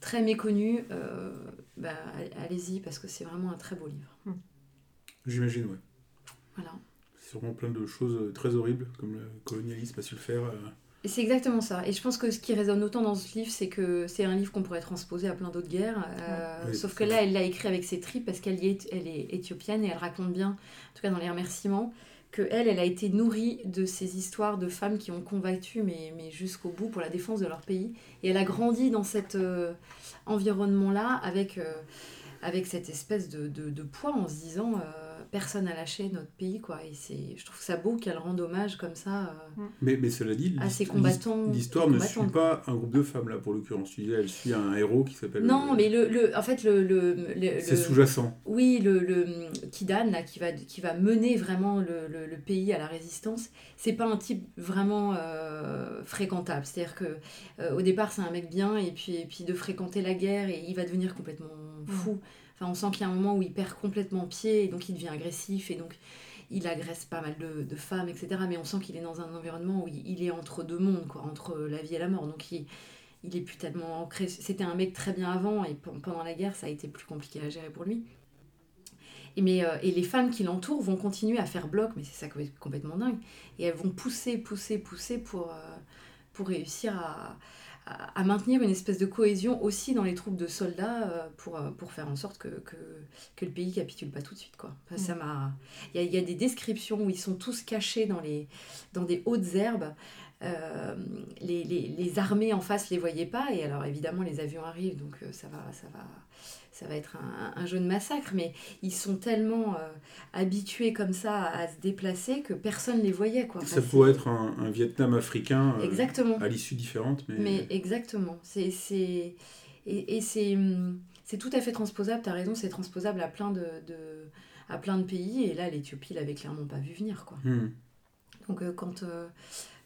très méconnus, euh, bah, allez-y parce que c'est vraiment un très beau livre. J'imagine, ouais. Voilà. C'est sûrement plein de choses euh, très horribles, comme le colonialisme a su le faire. euh. Et C'est exactement ça. Et je pense que ce qui résonne autant dans ce livre, c'est que c'est un livre qu'on pourrait transposer à plein d'autres guerres. euh. Oui, sauf que vrai. là, elle l'a écrit avec ses tripes parce qu'elle est, elle est éthiopienne et elle raconte bien, en tout cas dans les remerciements, que elle, elle a été nourrie de ces histoires de femmes qui ont combattu, mais, mais jusqu'au bout pour la défense de leur pays. Et elle a grandi dans cet euh, environnement-là avec, euh, avec cette espèce de, de, de poids en se disant. Personne n'a lâché notre pays, quoi. Et c'est, je trouve ça beau qu'elle rende hommage comme ça. euh, Mais, mais cela dit, À ces l'hist- combattants- l'histoire ne suit pas un groupe de femmes, là, pour l'occurrence. Tu disais, elle suit un héros qui s'appelle... Non, euh, mais le, le, en fait, le. le, le- C'est sous-jacent. Oui, le, le Kidan, là, qui va, qui va mener vraiment le, le, le pays à la résistance, c'est pas un type vraiment euh, fréquentable. C'est-à-dire que euh, au départ, c'est un mec bien, et puis, et puis de fréquenter la guerre, et il va devenir complètement fou. On sent qu'il y a un moment où il perd complètement pied, et donc il devient agressif, et donc il agresse pas mal de, femmes, etc. Mais on sent qu'il est dans un environnement où il, est entre deux mondes, quoi, entre la vie et la mort. Donc il, il est plus tellement ancré. C'était un mec très bien avant, et pe- pendant la guerre, ça a été plus compliqué à gérer pour lui. Et, mais, euh, les femmes qui l'entourent vont continuer à faire bloc, mais c'est ça qui est complètement dingue. Et elles vont pousser, pousser, pousser pour, euh, pour réussir à, à, à maintenir une espèce de cohésion aussi dans les troupes de soldats euh, pour, euh, pour faire en sorte que, que, que le pays capitule pas tout de suite. Quoi. Enfin, ça m'a... Il y a, y a des descriptions où ils sont tous cachés dans, les, dans des hautes herbes. Euh, les, les, les armées en face les voyaient pas et alors évidemment les avions arrivent donc ça va ça va ça va être un, un jeu de massacre mais ils sont tellement euh, habitués comme ça à, se déplacer que personne les voyait quoi. Enfin, Ça pourrait être un, un Vietnam africain euh, exactement à l'issue différente, mais... mais exactement. C'est, c'est, et, et c'est, hum, c'est tout à fait transposable, tu as raison, c'est transposable à plein de, de- à plein de pays. Et là, l'Éthiopie l'avait clairement pas vu venir. Quoi. Hmm. Donc, euh, quand,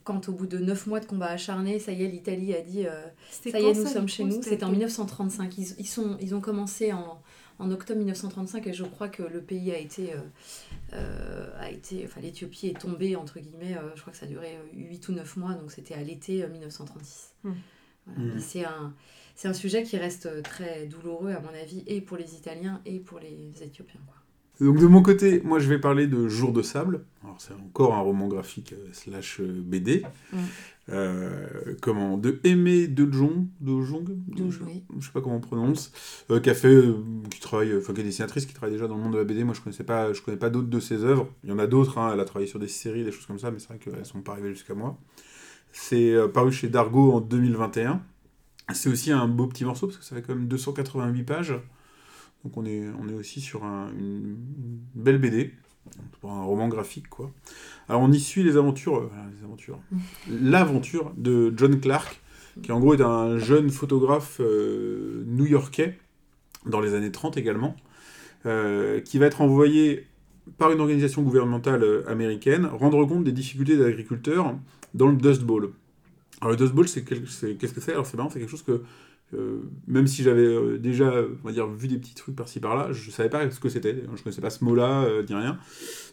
quand au bout de neuf mois de combat acharné, ça y est, l'Italie a dit euh, ça y est, nous sommes chez nous. C'était en 1935. Ils, ils, sont, ils ont commencé en, en octobre 1935 et je crois que le pays a été. euh, euh, a été enfin, L'Éthiopie est tombée, entre guillemets, euh, je crois que ça a duré 8 ou 9 mois, donc c'était à l'été euh, 1936. Hmm. Voilà. Hmm. C'est un, c'est un sujet qui reste très douloureux, à mon avis, et pour les Italiens et pour les Éthiopiens. Quoi. Donc de mon côté, moi je vais parler de Jour de sable. Alors c'est encore un roman graphique euh, slash euh, BD. Mm. Euh, comment De Aimé de Jong, de Jong, De je, oui. je sais pas comment on prononce, qui a fait, qui travaille, enfin qui est dessinatrice, qui travaille déjà dans le monde de la BD. Moi je connaissais pas, je connais pas d'autres de ses œuvres. Il y en a d'autres. hein, elle a travaillé sur des séries, des choses comme ça, mais c'est vrai qu'elles sont pas arrivées jusqu'à moi. C'est paru chez Dargo en 2021. C'est aussi un beau petit morceau parce que ça fait quand même 288 pages. Donc on est, on est aussi sur un- une, une belle BD, pour un roman graphique quoi. Alors on y suit les aventures, euh, les aventures, l'aventure de John Clark, qui en gros est un jeune photographe euh, new-yorkais dans les années 30 également, euh, qui va être envoyé par une organisation gouvernementale américaine rendre compte des difficultés des agriculteurs dans le Dust Bowl. Alors le Dust Bowl, c'est quel- c'est- qu'est-ce que c'est? Alors c'est marrant, c'est quelque chose que euh, même si j'avais euh, déjà on va dire, vu des petits trucs par-ci par-là, je ne savais pas ce que c'était. Je ne connaissais pas ce mot-là, euh, ni rien.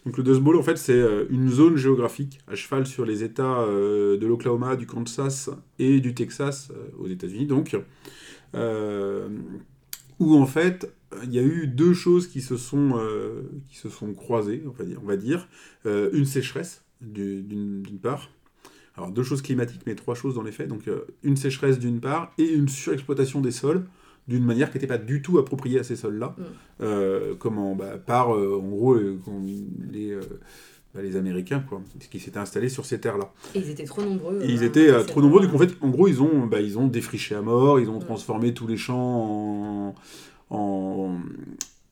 Donc le Dust Bowl, en fait, c'est euh, une zone géographique à cheval sur les États de l'Oklahoma, du Kansas et du Texas aux États-Unis, donc, où en fait il y a eu deux choses qui se sont, qui se sont croisées, on va dire. Une sécheresse, du- d'une d'une part. Alors deux choses climatiques, mais trois choses dans les faits. Donc euh, une sécheresse d'une part et une surexploitation des sols d'une manière qui n'était pas du tout appropriée à ces sols-là. Mm. Euh, comment bah, Par, euh, en gros, les, bah, les Américains, quoi, qui s'étaient installés sur ces terres-là. Et ils étaient trop nombreux. Et ils étaient trop nombreux, du coup, en fait, en gros, ils ont, bah, ils ont défriché à mort, ils ont Mm. transformé tous les champs en, en,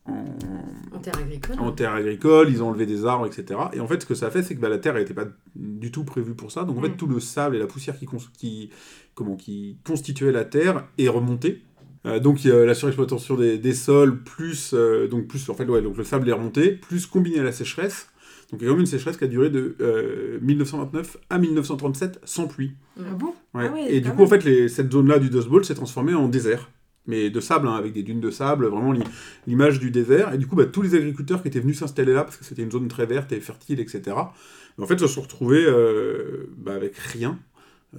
en, En terre agricole. en terre agricole, ils ont enlevé des arbres, etc. Et en fait, ce que ça a fait, c'est que bah, la terre n'était pas du tout prévue pour ça. Donc, en fait, Mm. tout le sable et la poussière qui, comment, qui constituait la terre est remonté. Euh, donc, a la surexploitation des, des sols, plus, euh, donc, plus en fait, ouais, donc le sable est remonté, plus combiné à la sécheresse. Donc, il y a quand même une sécheresse qui a duré de euh, 1929 à 1937 sans pluie. Ah bon? Ouais. Ah ouais, et du coup, en fait, les- cette zone-là du Dust Bowl s'est transformée en désert. Mais de sable, hein, avec des dunes de sable, vraiment l'i- l'image du désert. Et du coup, bah, tous les agriculteurs qui étaient venus s'installer là, parce que c'était une zone très verte et fertile, etc., bah, en fait, se sont retrouvés euh, bah, avec rien,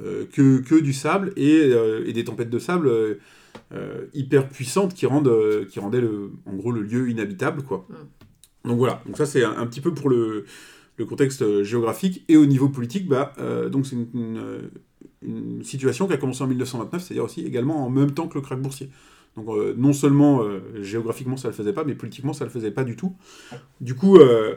euh, que, que du sable et, euh, et des tempêtes de sable hyper puissantes qui, rendent, qui rendaient, le, en gros, le lieu inhabitable. Quoi. Donc voilà, donc ça, c'est un, un petit peu pour le, le contexte géographique. Et au niveau politique, bah, donc c'est une, une, une situation qui a commencé en 1929, c'est-à-dire aussi également en même temps que le krach boursier. Donc euh, non seulement euh, géographiquement ça le faisait pas, mais politiquement ça le faisait pas du tout. Du coup, euh,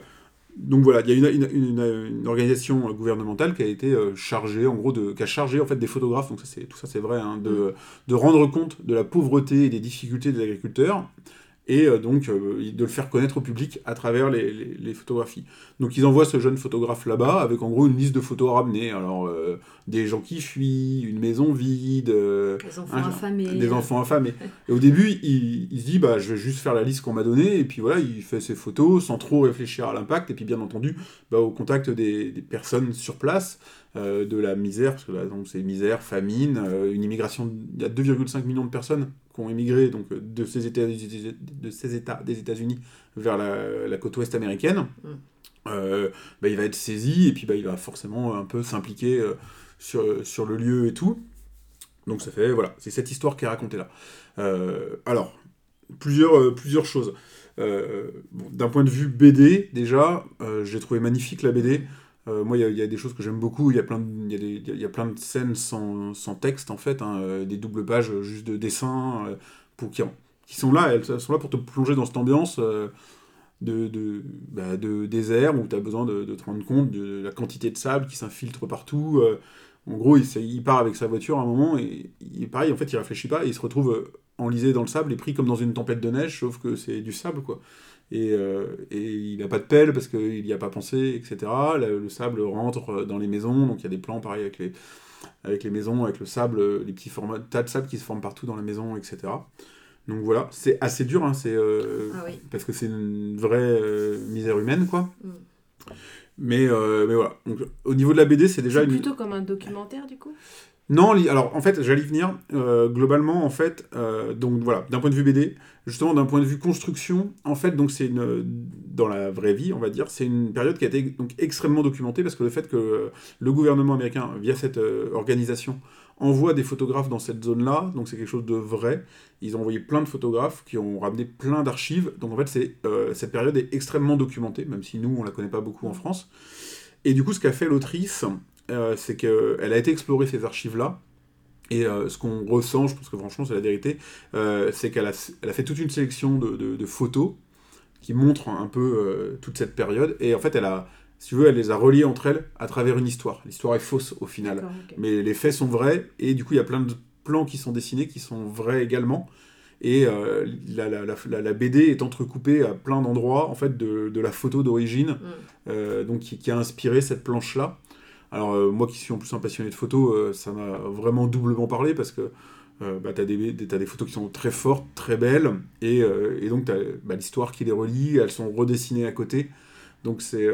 donc voilà, il y a une, une- une- une organisation gouvernementale qui a été chargée, en gros, de, qui a chargé en fait des photographes, donc ça, c'est, tout ça c'est vrai, hein, de, de rendre compte de la pauvreté et des difficultés des agriculteurs, et euh, donc euh, de le faire connaître au public à travers les, les- les photographies. Donc ils envoient ce jeune photographe là-bas avec en gros une liste de photos à ramener. Alors euh, des gens qui fuient, une maison vide, euh, Les enfants un- affamés. des enfants affamés. Et au début, il, il se dit bah, je vais juste faire la liste qu'on m'a donnée, et puis voilà, il fait ses photos sans trop réfléchir à l'impact, et puis bien entendu, bah, au contact des, des personnes sur place, euh, de la misère, parce que donc, c'est misère, famine, une immigration, il y a 2,5 millions de personnes qui ont immigré donc, euh, de ces États, de ces états des États-Unis vers la, la côte ouest américaine. Mm. Euh, bah, il va être saisi, et puis bah, il va forcément un peu s'impliquer euh, sur, sur le lieu et tout. Donc ça fait, voilà, c'est cette histoire qui est racontée là. Euh, alors, plusieurs, plusieurs choses. Bon, D'un point de vue BD, déjà, j'ai trouvé magnifique la BD. Euh, moi, il y a- des choses que j'aime beaucoup. Il y a plein de, y y a plein de scènes sans, sans texte, en fait, hein, euh, des doubles pages euh, juste de dessins qui, qui sont là. Elles sont là pour te plonger dans cette ambiance de, de, bah, de désert où tu as besoin de, te rendre compte de la quantité de sable qui s'infiltre partout. en gros, il, il part avec sa voiture à un moment et il, pareil, en fait, il réfléchit pas il se retrouve enlisé dans le sable et pris comme dans une tempête de neige, sauf que c'est du sable, quoi. Et, euh, et il n'a pas de pelle parce qu'il n'y a pas pensé, etc. Le, le sable rentre dans les maisons, donc il y a des plans pareil avec les, avec les maisons, avec le sable, euh, les petits formats, tas de sable qui se forment partout dans la maison, etc. Donc voilà, c'est assez dur, hein, c'est, euh, Ah oui. parce que c'est une vraie euh, misère humaine, quoi. Mm. Mais, mais voilà, donc, au niveau de la BD, c'est déjà C'est une... plutôt comme un documentaire du coup? Non, alors en fait, j'allais venir. euh, globalement, en fait, euh, donc voilà, d'un point de vue BD, justement d'un point de vue construction, en fait, donc c'est une dans la vraie vie, on va dire, c'est une période qui a été extrêmement documentée parce que le fait que le gouvernement américain, via cette euh, organisation, envoie des photographes dans cette zone-là, donc c'est quelque chose de vrai. Ils ont envoyé plein de photographes qui ont ramené plein d'archives. Donc en fait, cette période est extrêmement documentée, même si nous on la connaît pas beaucoup en France. Et du coup, ce qu'a fait l'autrice, c'est qu'elle a été explorer ces archives-là. Et euh, ce qu'on ressent, je pense que franchement c'est la vérité, euh, c'est qu'elle a, elle a fait toute une sélection de, de- de photos qui montrent un peu euh, toute cette période. Et en fait, elle a, si tu veux, elle les a reliées entre elles à travers une histoire. L'histoire est fausse au final. Mais les faits sont vrais, et du coup, il y a plein de plans qui sont dessinés qui sont vrais également. Et euh, la, la- la- BD est entrecoupée à plein d'endroits, en fait, de, de la photo d'origine, Mm. euh, donc qui, qui a inspiré cette planche-là. Alors, euh, moi qui suis en plus un passionné de photos, euh, ça m'a vraiment doublement parlé, parce que euh, bah, tu as, des, des- t'as des photos qui sont très fortes, très belles, et, euh, et donc tu as l'histoire qui les relie, elles sont redessinées à côté. Donc c'est...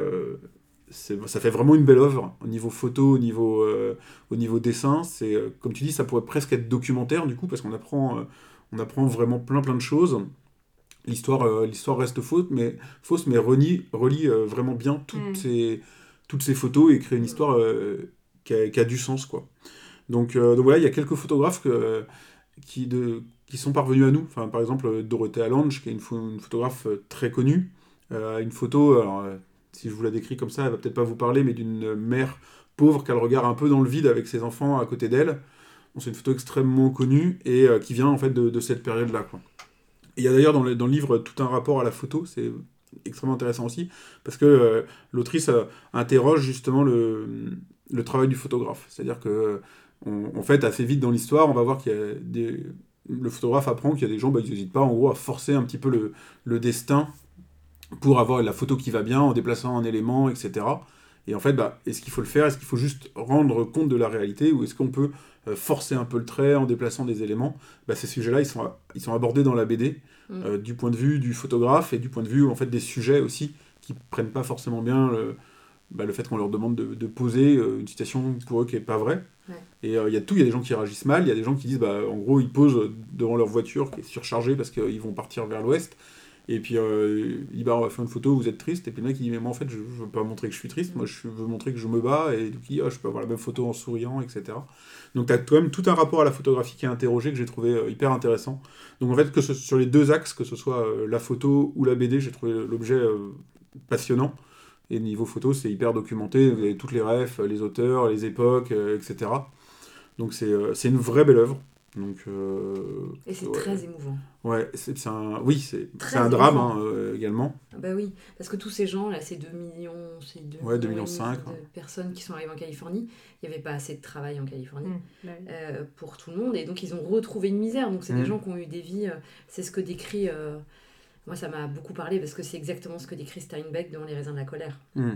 ça fait vraiment une belle œuvre au niveau photo, au niveau, au niveau dessin. C'est comme tu dis, ça pourrait presque être documentaire du coup parce qu'on apprend, on apprend vraiment plein plein de choses. L'histoire, euh, l'histoire reste fausse, mais fausse, mais relie, relie euh, vraiment bien toutes Mm. ces, toutes ces photos et crée une histoire euh, qui, a, du sens quoi. Donc, euh, donc voilà, il y a quelques photographes qui, de, qui sont parvenus à nous. Enfin, par exemple, Dorothée Allange, qui est une, pho- une photographe euh, très connue, une photo. Alors, si je vous la décris comme ça, elle va peut-être pas vous parler, mais d'une mère pauvre qui a le regard un peu dans le vide avec ses enfants à côté d'elle. C'est une photo extrêmement connue et qui vient en fait de, cette période-là. Il y a d'ailleurs dans dans le livre tout un rapport à la photo, c'est extrêmement intéressant aussi, parce que euh, l'autrice euh, interroge justement le, travail du photographe. C'est-à-dire que, en fait, assez vite dans l'histoire, on va voir qu'il y a des... Le photographe apprend qu'il y a des gens, bah, ils n'hésitent pas en gros à forcer un petit peu le destin pour avoir la photo qui va bien en déplaçant un élément, etc. Et en fait, bah, est-ce qu'il faut le faire? Est-ce qu'il faut juste rendre compte de la réalité? Ou est-ce qu'on peut euh, forcer un peu le trait en déplaçant des éléments? Bah, Ces sujets-là, ils sont, ils sont abordés dans la BD Mm. euh, du point de vue du photographe et du point de vue en fait, des sujets aussi qui prennent pas forcément bien le, bah, le fait qu'on leur demande de, de poser euh, une citation pour eux qui est pas vraie. Ouais. Et euh, il y a tout, il y a des gens qui réagissent mal, il y a des gens qui disent, bah, en gros, ils posent devant leur voiture qui est surchargée parce qu'ils vont partir vers l'ouest. Et puis, euh, il dit, va faire une photo, vous êtes triste. Et puis le mec, il dit, mais moi, en fait, je, veux pas montrer que je suis triste, moi, je veux montrer que je me bats. Et coup, il dit, Ah, je peux avoir la même photo en souriant, etc. Donc, tu as quand même tout un rapport à la photographie qui est interrogé, que j'ai trouvé euh, hyper intéressant. Donc, en fait, que sur les deux axes, que ce soit euh, la photo ou la BD, j'ai trouvé l'objet passionnant. Et niveau photo, c'est hyper documenté. Vous avez toutes les refs, les auteurs, les époques, etc. Donc, c'est euh, une vraie belle œuvre. Donc, euh, Et c'est ouais. très émouvant. Ouais, c'est c'est un, oui, c'est un drame hein, euh, également. Ah Bah oui, parce que tous ces gens là, ces 2 millions, ces 2 Ouais, 2 millions millions et demi cinq, de ouais. personnes qui sont arrivées en Californie, il n'y avait pas assez de travail en Californie. Mm. Ouais. euh, pour tout le monde et donc ils ont retrouvé une misère donc c'est des gens qui ont eu des vies euh, c'est ce que décrit euh, moi, ça m'a beaucoup parlé parce que c'est exactement ce que décrit Steinbeck dans Les raisins de la colère. Hmm.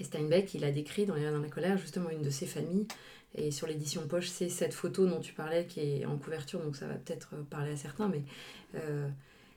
Et Steinbeck, il a décrit dans Les raisins de la colère justement une de ses familles. Et sur l'édition poche, c'est cette photo dont tu parlais qui est en couverture, donc ça va peut-être euh, parler à certains, mais euh,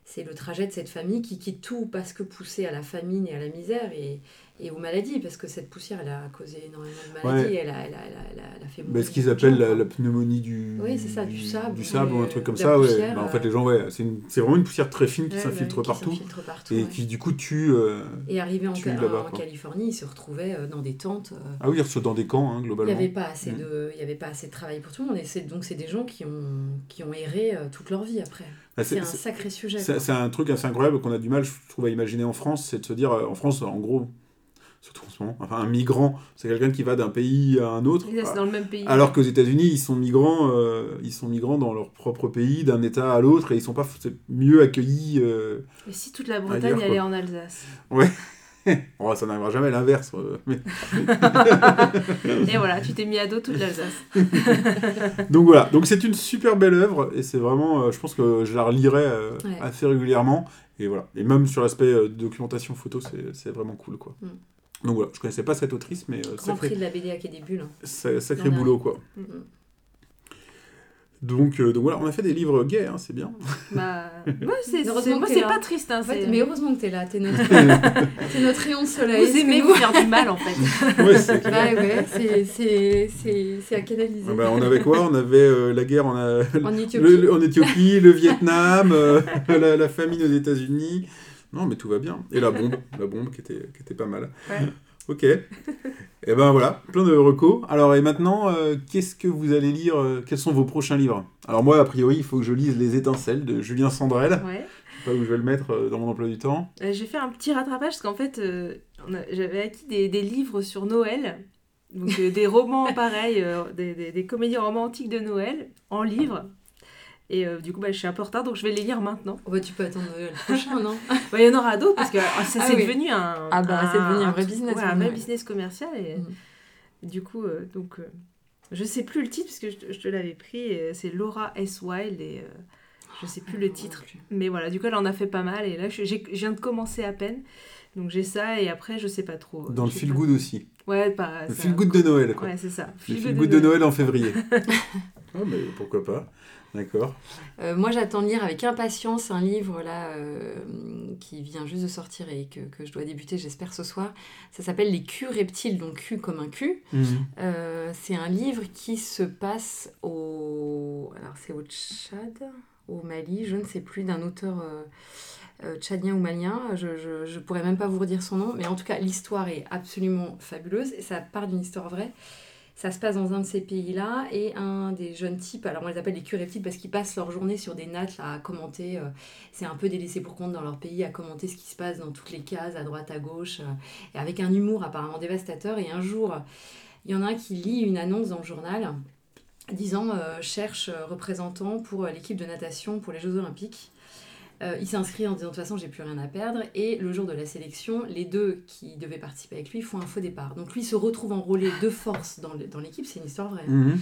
c'est le trajet de cette famille qui quitte tout parce que poussée à la famine et à la misère. Et, et aux maladies, parce que cette poussière, elle a causé énormément de maladies, Ouais. elle, a, elle, a, elle, a, elle a- fait Bah, ce qu'ils appellent la, la pneumonie du, Oui, c'est ça, du sable, du sable ou un euh, truc comme ça. Ouais. Bah, en euh. fait, les gens, ouais, c'est vraiment une poussière très fine qui Ouais, s'infiltre partout partout, et qui du coup tue. euh, Et arrivé en, tue en quoi. Californie, il se retrouvait euh, dans des tentes. euh, Ah oui, ils dans des camps, hein, il n'y globalement. avait pas assez Mm. de, il y avait pas assez de travail pour tout le monde. Et donc c'est des gens qui ont qui ont erré euh, toute leur vie après. Ah, C'est un sacré sujet. C'est un truc assez incroyable qu'on a du mal, je trouve, à imaginer en France, c'est de se dire, euh, en France, en gros, surtout en ce moment, enfin, un migrant, c'est quelqu'un qui va d'un pays à un autre. Ça, c'est dans le même pays. Alors qu'aux États-Unis, ils sont migrants, euh, ils sont migrants dans leur propre pays, d'un État à l'autre, et ils sont pas mieux accueillis. euh, Et si toute la Bretagne Ailleurs, allait en Alsace Oh, ça n'arrivera jamais à l'inverse. euh, mais- Et voilà, tu t'es mis à dos toute l'Alsace. Donc voilà, donc c'est une super belle œuvre, et c'est vraiment, euh, je pense que je la relirai Ouais. assez régulièrement, et voilà. Et même sur l'aspect documentation photo, c'est c'est vraiment cool, quoi. Mm. Donc voilà, je connaissais pas cette autrice, mais euh, Grand prix sacré, de la BD à Quai des Bulles. hein. sa- sacré boulot, quoi. Mm. Donc, euh, donc voilà, on a fait des livres gays, hein, c'est bien. Bah, moi, c'est Heureusement c'est- que moi, c'est là. pas triste. Hein, En fait, mais heureusement que t'es là, t'es notre, notre rayon de soleil. vous aimez vous faire du mal, en fait. ouais, c'est clair. Ouais, ouais, c'est- c'est c'est- c'est à canaliser. Ah bah, on avait quoi? On avait euh, la guerre en, a- En Éthiopie. le- le- en Éthiopie, le Vietnam, euh, la, la famine aux États-Unis. Non, mais tout va bien. Et la bombe, la bombe qui était, qui était pas mal. Ouais. Ok. Et ben voilà, plein de recos. Alors et maintenant, euh, qu'est-ce que vous allez lire euh, Quels sont vos prochains livres? Alors moi, a priori, il faut que je lise Les Étincelles de Julien Sandrel. Ouais. Je sais pas où je vais le mettre euh, dans mon emploi du temps. Euh, J'ai fait un petit rattrapage parce qu'en fait, euh, j'avais acquis des, des livres sur Noël. Donc des romans pareils, des, des- des comédies romantiques de Noël en livre. Et euh, du coup, bah, je suis un peu en retard, donc je vais les lire maintenant. Oh, bah, tu peux attendre le prochain, non Bah, Il y en aura d'autres parce que ah, ça, Ah c'est oui. devenu un, Ah bah, c'est devenu un vrai business ouais, un maintenant, vrai ouais. business commercial. Et Mhm. du coup, euh, donc, euh, je sais plus le titre parce que je, te- je te l'avais pris. et C'est Laura S. Wilde et euh, je sais plus le titre. Mais voilà, du coup, elle en a fait pas mal. Et là, je, je viens de commencer à peine. Donc j'ai ça et après, je sais pas trop. Dans le feel good aussi. Ouais, pas. Le feel good de Noël, quoi. Ouais, c'est ça. Le Feel good good de Noël en février. Ah, mais pourquoi pas D'accord. Euh, moi, j'attends de lire avec impatience un livre là euh, qui vient juste de sortir et que, que je dois débuter, j'espère, ce soir. Ça s'appelle Les culs reptiles, donc cul comme un cul. Mhm. Euh, c'est un livre qui se passe au. Alors, c'est au Tchad, au Mali, je ne sais plus, d'un auteur tchadien ou malien. Je, je, je pourrais même pas vous redire son nom, mais en tout cas, l'histoire est absolument fabuleuse et ça part d'une histoire vraie. Ça se passe dans un de ces pays-là et un des jeunes types, alors on les appelle les curéptiles parce qu'ils passent leur journée sur des nattes à commenter, euh, c'est un peu délaissé pour compte dans leur pays, à commenter ce qui se passe dans toutes les cases, à droite, à gauche, euh, et avec un humour apparemment dévastateur. Et un jour, il y en a un qui lit une annonce dans le journal disant euh, cherche représentant pour l'équipe de natation pour les Jeux Olympiques. Euh, il s'inscrit en disant de toute façon j'ai plus rien à perdre et le jour de la sélection les deux qui devaient participer avec lui font un faux départ donc lui se retrouve enrôlé de force dans l'équipe c'est une histoire vraie hein. Mhm.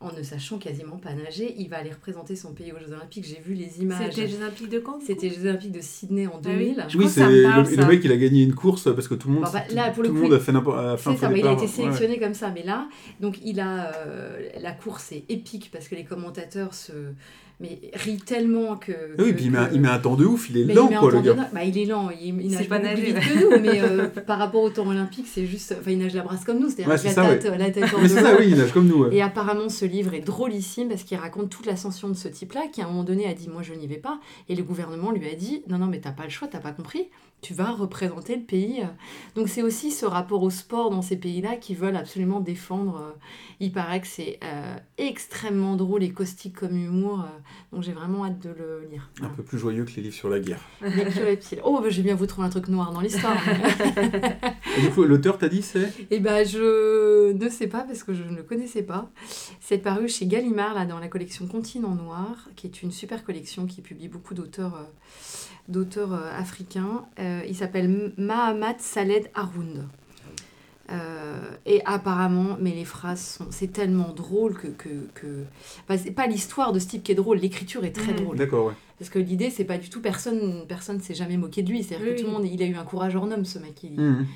en ne sachant quasiment pas nager il va aller représenter son pays aux Jeux Olympiques j'ai vu les images C'était les Jeux Olympiques de quand c'était les Jeux Olympiques de Sydney en Ah oui. 2000 Je Oui, c'est le, mec, il a gagné une course parce que tout le monde, bah, tout, là, pour le tout le coup, monde a fait n'importe bah, il a été Ouais. sélectionné comme ça, mais là, donc il a euh, la course est épique parce que les commentateurs se mais rient tellement que. Ah Oui, que- puis il met, un, que- il met un temps de ouf, il est mais lent il quoi le gars. Bah, il est lent, il, il nage pas beaucoup plus vite que nous, mais euh, par rapport au temps olympique, c'est juste. Enfin, il nage la brasse comme nous, c'est-à-dire Ouais, la, ça, tête, la tête en Mais c'est ça, oui, il nage comme nous. ouais. Et apparemment, ce livre est drôlissime parce qu'il raconte toute l'ascension de ce type-là qui, à un moment donné, a dit Moi, je n'y vais pas. Et le gouvernement lui a dit Non, non, mais t'as pas le choix, t'as pas compris. Tu vas représenter le pays. Donc, c'est aussi ce rapport au sport dans ces pays-là qui veulent absolument défendre. euh, Il paraît que c'est euh, extrêmement drôle et caustique comme humour. Donc, j'ai vraiment hâte de le lire. Un peu plus joyeux que les livres sur la guerre. Les culs reptiles. Oh, bah, j'ai bien vous trouver un truc noir dans l'histoire. Et du coup, l'auteur t'a dit c'est? Eh ben, je ne sais pas parce que je ne le connaissais pas. C'est paru chez Gallimard, là, dans la collection Continent Noir, qui est une super collection qui publie beaucoup d'auteurs euh, d'auteurs euh, africains. Euh, il s'appelle Mahamat Saled Haroun. Euh, et apparemment, mais les phrases sont. C'est tellement drôle que. que, que... Enfin, c'est pas l'histoire de ce type qui est drôle, l'écriture est très drôle. D'accord, ouais. Parce que l'idée, c'est pas du tout. Personne personne s'est jamais moqué de lui. C'est-à-dire Oui, que tout le monde. Il a eu un courage hors norme, ce mec. Il, Mhm.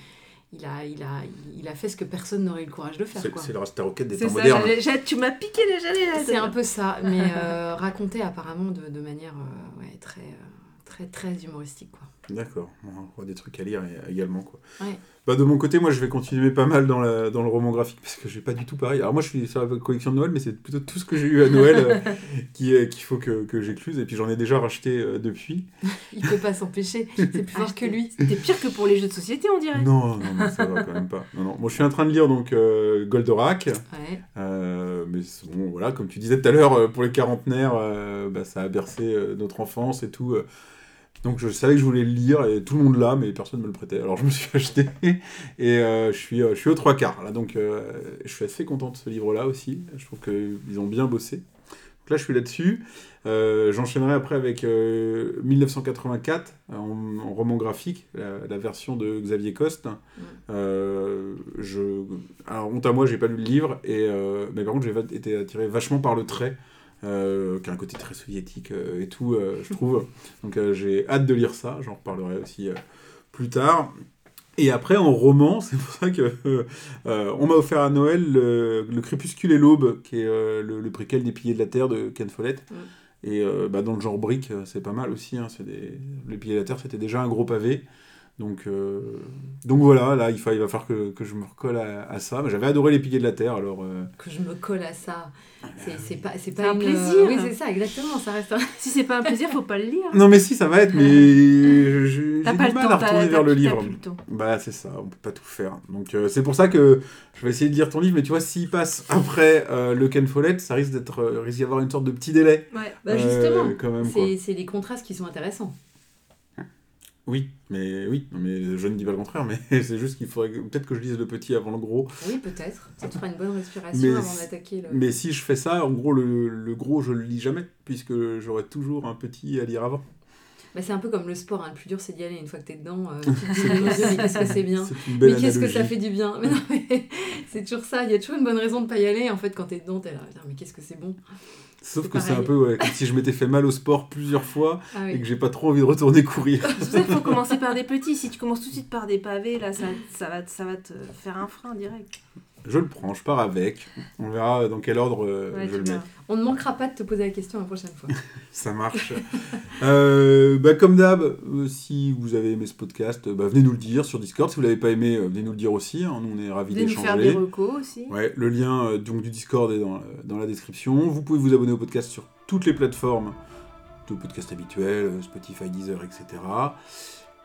il, a, il, a, il a fait ce que personne n'aurait eu le courage de faire. C'est quoi. c'est le Rasta Rocket des C'est temps ça, modernes. tu m'as piqué déjà les C'est un peu ça, mais euh, raconté apparemment de, de manière euh, ouais, très, euh, très, très humoristique. Quoi. D'accord, Bon, des trucs à lire également. Quoi. Ouais. Bah, de mon côté, moi je vais continuer pas mal dans, la, dans le roman graphique parce que j'ai pas du tout pareil. Alors moi je suis sur la collection de Noël, mais c'est plutôt tout ce que j'ai eu à Noël euh, qui, euh, qu'il faut que, que j'écluse. Et puis j'en ai déjà racheté euh, depuis. Il peut pas s'empêcher, c'est plus fort que lui. C'était pire que pour les jeux de société, on dirait. Non, non, non, ça va quand même pas. Non, non. Moi je suis en train de lire donc Goldorak. Ouais. Mais bon, voilà, comme tu disais tout à l'heure, pour les quarantenaires, bah, ça a bercé notre enfance et tout. Donc je savais que je voulais le lire et tout le monde l'a, mais personne ne me le prêtait. Alors je me suis acheté et euh, je, suis, euh, je suis aux trois quarts. Là, donc euh, je suis assez content de ce livre-là aussi. Je trouve qu'ils ont bien bossé. Donc là je suis là-dessus. J'enchaînerai après avec euh, 1984 en, en roman graphique, la, la version de Xavier Coste. Je... Alors, honte à moi, j'ai pas lu le livre, et, mais par contre, j'ai été attiré vachement par le trait, euh, qui a un côté très soviétique euh, et tout, euh, je trouve. Donc, euh, j'ai hâte de lire ça, j'en reparlerai aussi plus tard. Et après, en roman, c'est pour ça que on m'a offert à Noël le, le Crépuscule et l'Aube, qui est le, le préquel des Piliers de la Terre de Ken Follett. Mm. Et bah, dans le genre brique, c'est pas mal aussi. hein, des... Les Piliers de la Terre, c'était déjà un gros pavé. Donc, euh, donc voilà, là, il, fa- il va falloir que, que je me recolle à, à ça. Mais J'avais adoré les Piliers de la Terre, alors... euh, Que je me colle à ça. C'est c'est pas, pas un une- plaisir. Oui, c'est ça, exactement. Ça reste un... Si c'est pas un plaisir, faut pas le lire. Non mais si, ça va être, mais j'ai T'as du pas le mal temps, à retourner vers le livre. plus le temps. Bah c'est ça, on peut pas tout faire. Donc euh, c'est pour ça que je vais essayer de lire ton livre, mais tu vois, s'il passe après euh, le Ken Follett, ça risque d'être, risque d'y avoir une sorte de petit délai. Ouais. Bah, justement, Euh, c'est les contrastes qui sont intéressants. Oui, mais oui, mais je ne dis pas le contraire, mais c'est juste qu'il faudrait peut-être que je lise le petit avant le gros. Oui, peut-être. Ça te fera une bonne respiration Mais avant d'attaquer le... Mais si je fais ça, en gros, le, le gros, je le lis jamais, puisque j'aurai toujours un petit à lire avant. Bah, c'est un peu comme le sport, hein. le plus dur c'est d'y aller une fois que t'es dedans. euh, tu te dis, mais qu'est-ce que c'est bien Mais qu'est-ce que ça fait du bien Mais non, mais c'est toujours ça. Il y a toujours une bonne raison de pas y aller. En fait, quand t'es dedans, t'es là, mais qu'est-ce que c'est bon. Sauf que c'est un peu ouais, comme si je m'étais fait mal au sport plusieurs fois Ah et que j'ai pas trop envie de retourner courir. C'est pour ça faut commencer par des petits. Si tu commences tout de suite par des pavés, là, ça, ça, va, ça va te faire un frein direct. Je le prends, je pars avec. On verra dans quel ordre euh, Ouais, je le mets. On ne manquera pas de te poser la question la prochaine fois. Ça marche. Euh, bah, comme d'hab, euh, si vous avez aimé ce podcast, euh, bah, venez nous le dire sur Discord. Si vous l'avez pas aimé, euh, venez nous le dire aussi. hein. Nous, on est ravis Venez nous faire des d'échanger. recos aussi. Ouais, le lien euh, donc, du Discord est dans, euh, dans la description. Vous pouvez vous abonner au podcast sur toutes les plateformes de podcast habituels, euh, Spotify, Deezer, etc.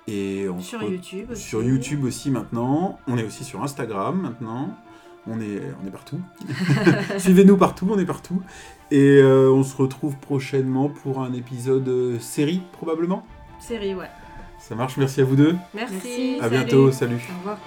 Et on Sur YouTube. aussi. Sur YouTube aussi maintenant. On est aussi sur Instagram maintenant. On est, on est partout. Suivez-nous partout, on est partout. Et euh, on se retrouve prochainement pour un épisode euh, série, probablement. Série, ouais. Ça marche, merci à vous deux. Merci. Merci. À salut. bientôt, salut. Au revoir.